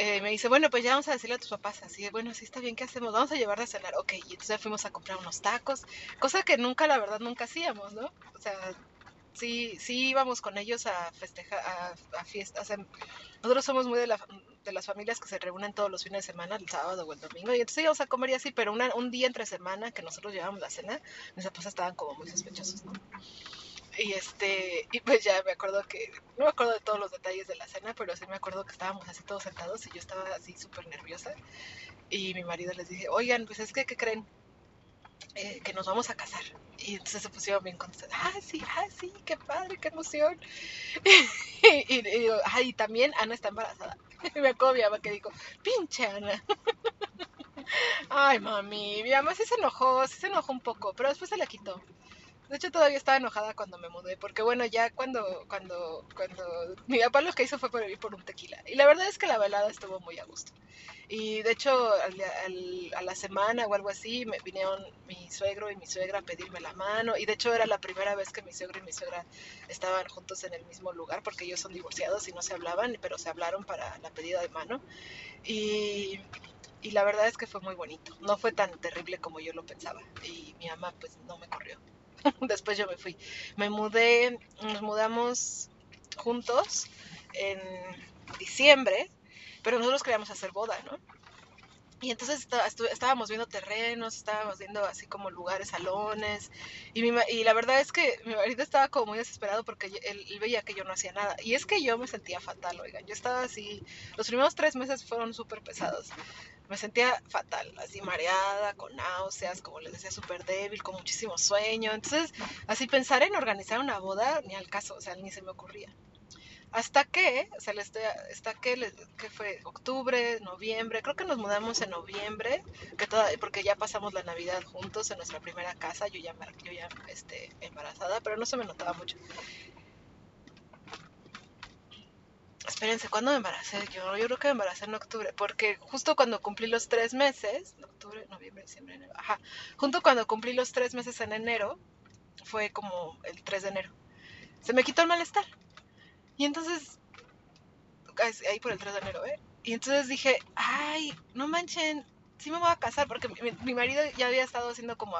Eh, me dice, bueno, pues ya vamos a decirle a tus papás. Así, bueno, sí está bien, ¿qué hacemos? Vamos a llevar de cenar. Ok, y entonces fuimos a comprar unos tacos, cosa que nunca, la verdad, nunca hacíamos, ¿no? O sea, sí, sí íbamos con ellos a festejar, a, fiestas. nosotros somos muy de, la, de las familias que se reúnen todos los fines de semana, el sábado o el domingo, y entonces íbamos a comer y así, pero un día entre semana que nosotros llevábamos la cena, mis papás estaban como muy sospechosos, ¿no? Y este, y pues ya me acuerdo que, no me acuerdo de todos los detalles de la cena, pero sí me acuerdo que estábamos así todos sentados y yo estaba así súper nerviosa. Y mi marido les dije, oigan, pues es que, ¿qué creen? Eh, que nos vamos a casar. Y entonces se pusieron bien contentos. Ah, sí, ah, sí, qué padre, qué emoción. <laughs> y, digo, ay, también Ana está embarazada. <laughs> Y me acuerdo mi mamá que dijo, pinche Ana. <laughs> ay, mami, mi mamá sí se enojó, sí se enojó un poco, pero después se la quitó. De hecho, todavía estaba enojada cuando me mudé, porque bueno, ya cuando, cuando, cuando mi papá lo que hizo fue por ir por un tequila. Y la verdad es que la velada estuvo muy a gusto. Y de hecho, a la semana o algo así, me vinieron mi suegro y mi suegra a pedirme la mano. Y de hecho, era la primera vez que mi suegro y mi suegra estaban juntos en el mismo lugar, porque ellos son divorciados y no se hablaban, pero se hablaron para la pedida de mano. Y, y la verdad es que fue muy bonito. No fue tan terrible como yo lo pensaba. Y mi mamá, pues, no me corrió. <laughs> Después yo me fui. Me mudé, nos mudamos juntos en diciembre, pero nosotros queríamos hacer boda, ¿no? Y entonces estábamos viendo terrenos, estábamos viendo así como lugares, salones. Y, y la verdad es que mi marido estaba como muy desesperado porque él, él, veía que yo no hacía nada. Y es que yo me sentía fatal, oigan. Yo estaba así. Los primeros tres meses fueron súper pesados me sentía fatal, así mareada, con náuseas, como les decía, súper débil, con muchísimo sueño. Entonces, así pensar en organizar una boda, ni al caso, o sea, ni se me ocurría. Hasta que, o sea, hasta que, que fue octubre, noviembre, creo que nos mudamos en noviembre, que toda, porque ya pasamos la Navidad juntos en nuestra primera casa, yo ya, yo ya este, embarazada, pero no se me notaba mucho. Espérense, ¿cuándo me embaracé? Yo, yo creo que me embaracé en octubre, porque justo cuando cumplí los tres meses, octubre, noviembre, diciembre, enero, ajá, justo cuando cumplí los tres meses en enero, fue como el 3 de enero, se me quitó el malestar. Y entonces, ahí por el 3 de enero, ¿eh? Y entonces dije, ay, no manchen, sí me voy a casar, porque mi, marido ya había estado haciendo como,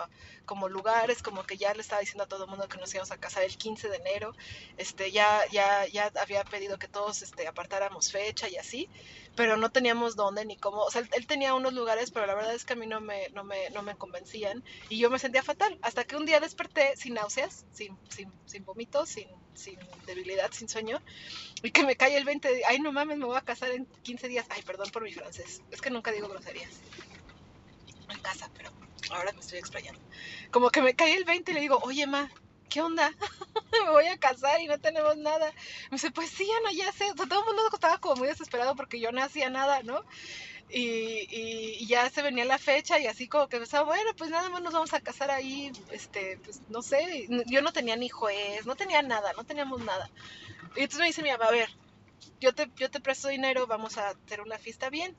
como lugares, como que ya le estaba diciendo a todo el mundo que nos íbamos a casar el 15 de enero, este, ya, ya, ya había pedido que todos este, apartáramos fecha y así, pero no teníamos dónde ni cómo, o sea, él, tenía unos lugares, pero la verdad es que a mí no me, no me, no me convencían y yo me sentía fatal, hasta que un día desperté sin náuseas, sin, sin, sin vómitos, sin, sin debilidad, sin sueño, y que me cae el 20 de, ay no mames, me voy a casar en 15 días, ay perdón por mi francés, es que nunca digo groserías en casa, pero ahora me estoy extrañando. Como que me cae el 20 y le digo, oye, ma, ¿qué onda? <laughs> me voy a casar y no tenemos nada. Me dice, pues sí, ya no, ya sé. todo el mundo estaba como muy desesperado porque yo no hacía nada, ¿no? Y, y, ya se venía la fecha y así como que pensaba, bueno, pues nada más nos vamos a casar ahí, este, pues no sé, yo no tenía ni juez, no tenía nada, no teníamos nada. Y entonces me dice mi mamá, a ver, yo te, yo te presto dinero, vamos a hacer una fiesta bien.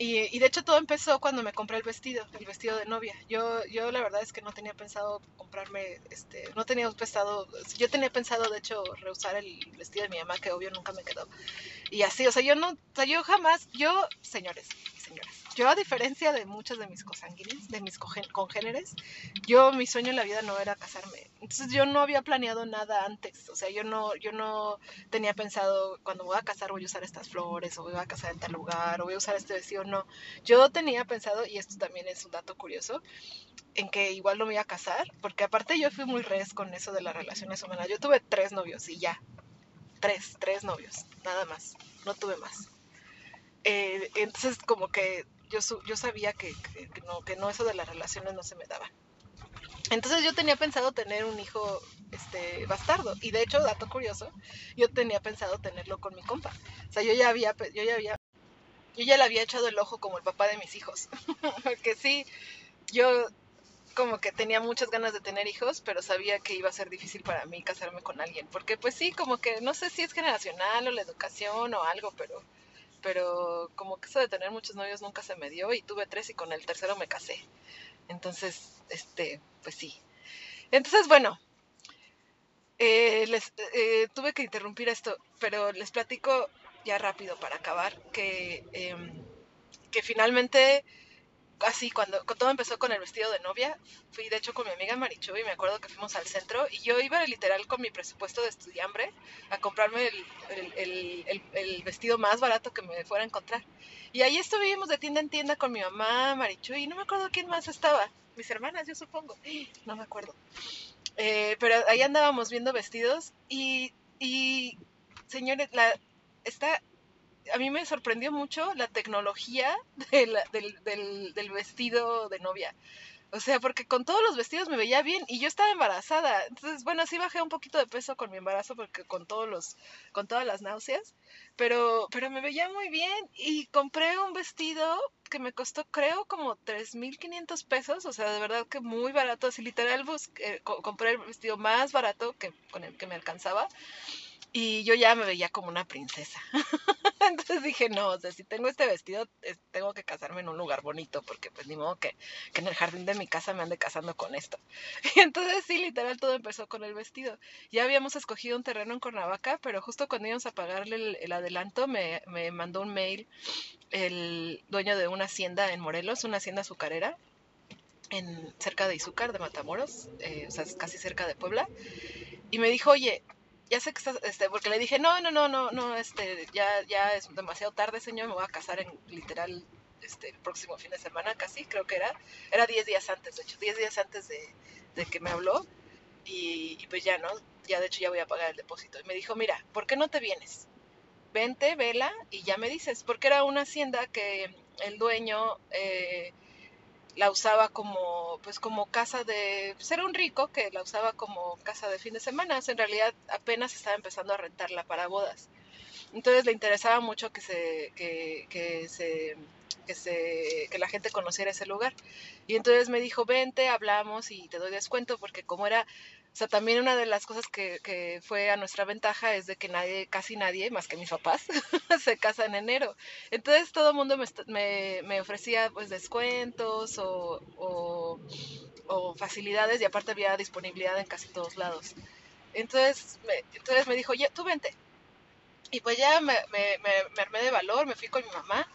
Y, de hecho todo empezó cuando me compré el vestido, el vestido de novia. Yo, yo la verdad es que no tenía pensado comprarme, este, no tenía pensado, yo tenía pensado de hecho rehusar el vestido de mi mamá, que obvio nunca me quedó. Y así, o sea, yo no, o sea, yo jamás, yo, señores, Yo, a diferencia de muchas de mis cosanguíneas, de mis congéneres, yo, mi sueño en la vida no era casarme. Entonces, yo no había planeado nada antes. O sea, yo no, yo no tenía pensado, cuando voy a casar voy a usar estas flores, o voy a casar en tal lugar, o voy a usar este vestido. No. Yo tenía pensado, y esto también es un dato curioso, en que igual no me iba a casar, porque aparte yo fui muy res con eso de las relaciones humanas. Yo tuve tres novios y ya. Tres, tres novios, nada más. No tuve más. Eh, entonces como que yo, yo sabía que, no, que no, eso de las relaciones no se me daba. Entonces yo tenía pensado tener un hijo este, bastardo. Y de hecho, dato curioso, yo tenía pensado tenerlo con mi compa. O sea, yo ya había, yo ya había, yo ya le había echado el ojo como el papá de mis hijos. <laughs> Porque sí, yo como que tenía muchas ganas de tener hijos, pero sabía que iba a ser difícil para mí casarme con alguien. Porque pues sí, como que no sé si es generacional o la educación o algo, pero pero como que eso de tener muchos novios nunca se me dio y tuve tres y con el tercero me casé. Entonces, este, pues sí. Entonces, bueno, eh, les, eh, tuve que interrumpir esto, pero les platico ya rápido para acabar que, em, que finalmente así, cuando, todo empezó con el vestido de novia, fui de hecho con mi amiga Marichu y me acuerdo que fuimos al centro y yo iba literal con mi presupuesto de estudiambre a comprarme el, vestido más barato que me fuera a encontrar. Y ahí estuvimos de tienda en tienda con mi mamá, Marichu, y no me acuerdo quién más estaba. Mis hermanas, yo supongo. <gasps> No me acuerdo. Eh, pero ahí andábamos viendo vestidos y, y señores, la, está a mí me sorprendió mucho la tecnología <laughs> del, vestido de novia. O sea, porque con todos los vestidos me veía bien y yo estaba embarazada. Entonces, bueno, sí bajé un poquito de peso con mi embarazo porque con todos los con todas las náuseas, pero pero me veía muy bien y compré un vestido que me costó creo como 3500 pesos, o sea, de verdad que muy barato, así literal busqué, compré el vestido más barato que con el que me alcanzaba y yo ya me veía como una princesa. <laughs> Entonces dije, no, o sea, si tengo este vestido, tengo que casarme en un lugar bonito, porque pues ni modo que, en el jardín de mi casa me ande casando con esto. <laughs> Y entonces sí, literal, todo empezó con el vestido. Ya habíamos escogido un terreno en Cuernavaca, pero justo cuando íbamos a pagarle el, adelanto, me, me mandó un mail el dueño de una hacienda en Morelos, una hacienda azucarera, en, cerca de Izúcar, de Matamoros, eh, o sea, casi cerca de Puebla, y me dijo, oye, ya sé que estás, este, porque le dije, no, no, no, no, no, este, ya, ya es demasiado tarde, señor, me voy a casar en literal, este, el próximo fin de semana, casi, creo que era, era 10 días antes, de hecho, 10 días antes de, que me habló, y, pues ya, ¿no? Ya de hecho ya voy a pagar el depósito. Y me dijo, mira, ¿por qué no te vienes? Vente, vela, y ya me dices, porque era una hacienda que el dueño, eh, la usaba como pues como casa de ser un rico que la usaba como casa de fin de semana en realidad apenas estaba empezando a rentarla para bodas. Entonces le interesaba mucho que se que, que se que se que la gente conociera ese lugar. Y entonces me dijo vente hablamos y te doy descuento porque como era sea, también una de las cosas que, que, fue a nuestra ventaja es de que nadie, casi nadie, más que mis papás, <laughs> se casa en enero. Entonces todo el mundo me, me, ofrecía pues descuentos o, o, facilidades y aparte había disponibilidad en casi todos lados. Entonces me, entonces me dijo, ya, tú vente. Y pues ya me, me, me, armé de valor, me fui con mi mamá,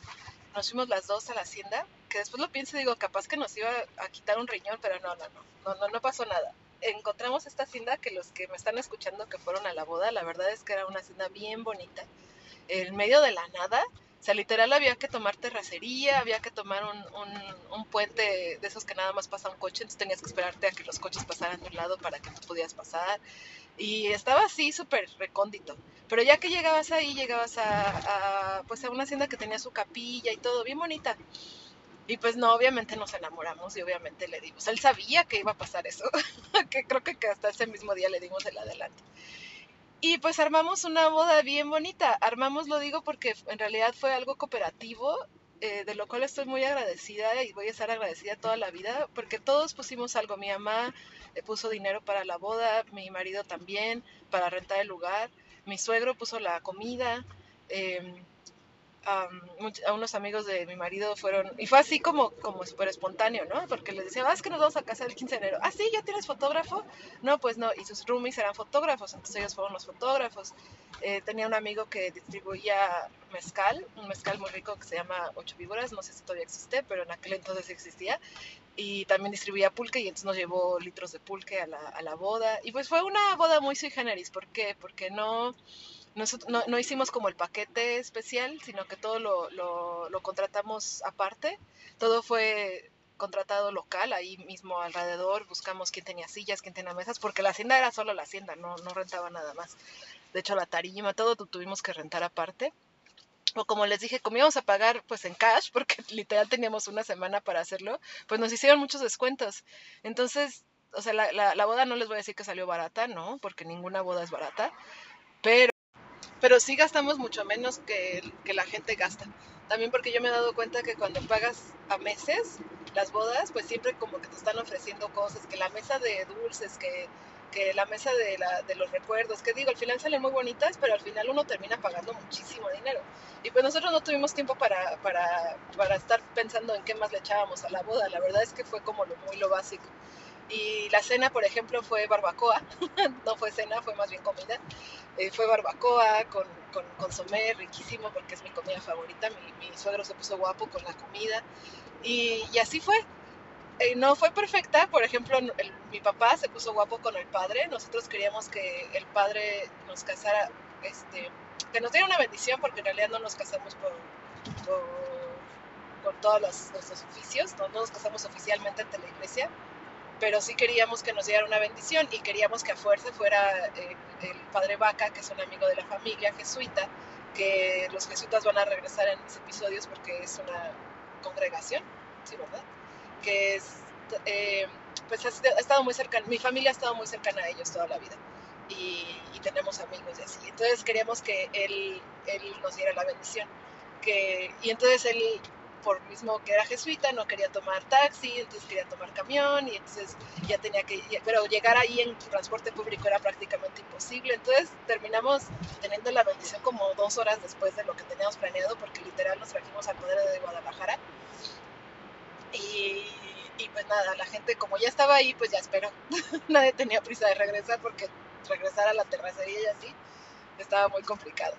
nos fuimos las dos a la hacienda, que después lo pienso y digo, capaz que nos iba a quitar un riñón, pero no, no, no, no, no, no pasó nada encontramos esta hacienda que los que me están escuchando que fueron a la boda, la verdad es que era una hacienda bien bonita, en medio de la nada. O sea, literal había que tomar terracería, había que tomar un, un, puente de esos que nada más pasa un coche, entonces tenías que esperarte a que los coches pasaran de un lado para que no pudieras pasar. Y estaba así súper recóndito. Pero ya que llegabas ahí, llegabas a, a, pues a una hacienda que tenía su capilla y todo, bien bonita. Y pues no, obviamente nos enamoramos y obviamente le dimos. Él sabía que iba a pasar eso, <laughs> que creo que hasta ese mismo día le dimos el adelante. Y pues armamos una boda bien bonita. Armamos, lo digo porque en realidad fue algo cooperativo, eh, de lo cual estoy muy agradecida y voy a estar agradecida toda la vida, porque todos pusimos algo. Mi mamá puso dinero para la boda, mi marido también, para rentar el lugar, mi suegro puso la comida. Eh, a unos amigos de mi marido fueron, y fue así como, como súper espontáneo, ¿no? Porque les decía, ah, es que nos vamos a casar el 15 de enero. Ah, sí, ¿ya tienes fotógrafo? No, pues no, y sus roomies eran fotógrafos, entonces ellos fueron los fotógrafos. Eh, tenía un amigo que distribuía mezcal, un mezcal muy rico que se llama Ocho Víboras, no sé si todavía existe, pero en aquel entonces existía. Y también distribuía pulque y entonces nos llevó litros de pulque a la, a la boda. Y pues fue una boda muy sui generis, ¿por qué? Porque no no, no, hicimos como el paquete especial, sino que todo lo, lo, contratamos aparte. Todo fue contratado local, ahí mismo alrededor, buscamos quién tenía sillas, quién tenía mesas, porque la hacienda era solo la hacienda, no, no rentaba nada más. De hecho, la tarima, todo tuvimos que rentar aparte. O como les dije, como íbamos a pagar pues en cash, <laughs> porque literal teníamos una semana para hacerlo, pues nos hicieron muchos descuentos. Entonces, o sea, la, la, la boda no les voy a decir que salió barata, ¿no? Porque ninguna boda es barata. Pero pero sí gastamos mucho menos que, que la gente gasta. También porque yo me he dado cuenta que cuando pagas a meses las bodas, pues siempre como que te están ofreciendo cosas, que la mesa de dulces, que, que la mesa de, la, de los recuerdos, que digo, al final salen muy bonitas, pero al final uno termina pagando muchísimo dinero. Y pues nosotros no tuvimos tiempo para, para, para estar pensando en qué más le echábamos a la boda, la verdad es que fue como lo muy lo básico. Y la cena, por ejemplo, fue barbacoa, <laughs> no fue cena, fue más bien comida. Eh, fue barbacoa con, con consomé riquísimo porque es mi comida favorita. Mi, mi suegro se puso guapo con la comida y, y así fue. Eh, no fue perfecta, por ejemplo, mi papá se puso guapo con el padre. Nosotros queríamos que el padre nos casara, este, que nos diera una bendición porque en realidad no nos casamos por, por, por todos los, nuestros oficios, no nos casamos oficialmente ante la iglesia pero sí queríamos que nos diera una bendición y queríamos que a fuerza fuera eh, el padre Vaca, que es un amigo de la familia jesuita, que los jesuitas van a regresar en mis episodios porque es una congregación, sí, ¿verdad? Que es, eh, pues ha, estado muy cercana, mi familia ha estado muy cercana a ellos toda la vida y, y tenemos amigos y así. Entonces queríamos que él, él nos diera la bendición. Que, y entonces él por mismo que era jesuita, no quería tomar taxi, entonces quería tomar camión y entonces ya tenía que, pero llegar ahí en transporte público era prácticamente imposible, entonces terminamos teniendo la bendición como dos horas después de lo que teníamos planeado porque literal nos trajimos al poder de Guadalajara. Y, y pues nada, la gente como ya estaba ahí pues ya esperó, <laughs> nadie tenía prisa de regresar porque regresar a la terracería y así estaba muy complicado.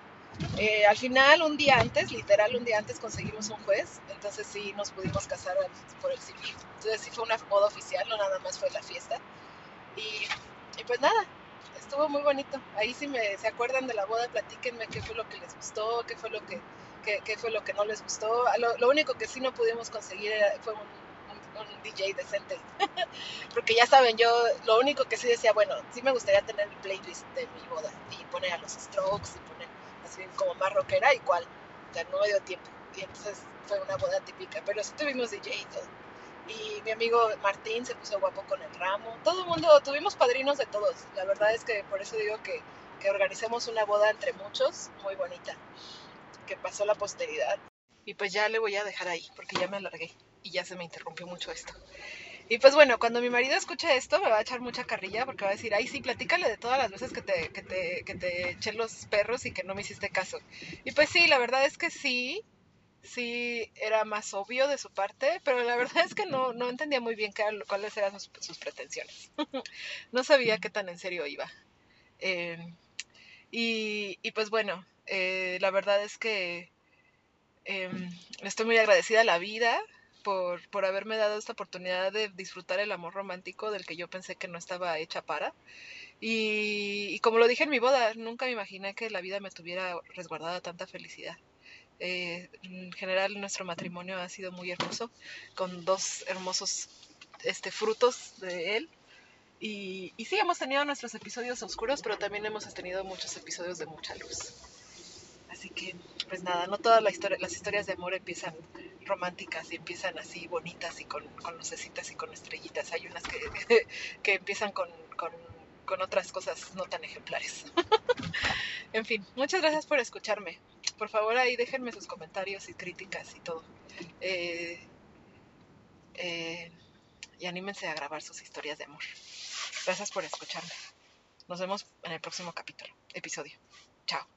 Eh, al final, un día antes, literal un día antes, conseguimos un juez, entonces sí nos pudimos casar por el civil. Entonces sí fue una boda oficial, no nada más fue la fiesta. Y, y pues nada, estuvo muy bonito. Ahí si me, se acuerdan de la boda, platíquenme qué fue lo que les gustó, qué fue lo que, qué, qué fue lo que no les gustó. Lo, lo, único que sí no pudimos conseguir fue un, un, un DJ decente. <laughs> Porque ya saben, yo lo único que sí decía, bueno, sí me gustaría tener el playlist de mi boda y poner a los strokes y poner así como más rockera y cual, ya no me dio tiempo. Y entonces fue una boda típica, pero sí tuvimos DJ y todo. Y mi amigo Martín se puso guapo con el ramo. Todo el mundo, tuvimos padrinos de todos. La verdad es que por eso digo que, que organizamos una boda entre muchos, muy bonita, que pasó la posteridad. Y pues ya le voy a dejar ahí, porque ya me alargué y ya se me interrumpió mucho esto. Y pues bueno, cuando mi marido escuche esto me va a echar mucha carrilla porque va a decir, ay sí, platícale de todas las veces que te, que te, que te eché los perros y que no me hiciste caso. Y pues sí, la verdad es que sí, sí era más obvio de su parte, pero la verdad es que no, no entendía muy bien cuáles eran sus, pretensiones. <laughs> no sabía qué tan en serio iba. Eh, y, y, pues bueno, eh, la verdad es que eh, estoy muy agradecida a la vida por, por haberme dado esta oportunidad de disfrutar el amor romántico del que yo pensé que no estaba hecha para. Y, como lo dije en mi boda, nunca me imaginé que la vida me tuviera resguardada tanta felicidad. Eh, en general nuestro matrimonio ha sido muy hermoso, con dos hermosos este, frutos de él. Y, y sí, hemos tenido nuestros episodios oscuros, pero también hemos tenido muchos episodios de mucha luz. Así que, pues nada, no todas las historias de amor empiezan románticas y empiezan así bonitas y con, con lucecitas y con estrellitas. Hay unas que, <laughs> que empiezan con, con, con, otras cosas no tan ejemplares. <laughs> en fin, muchas gracias por escucharme. Por favor ahí déjenme sus comentarios y críticas y todo. Eh, eh, y anímense a grabar sus historias de amor. Gracias por escucharme. Nos vemos en el próximo capítulo, episodio. Chao.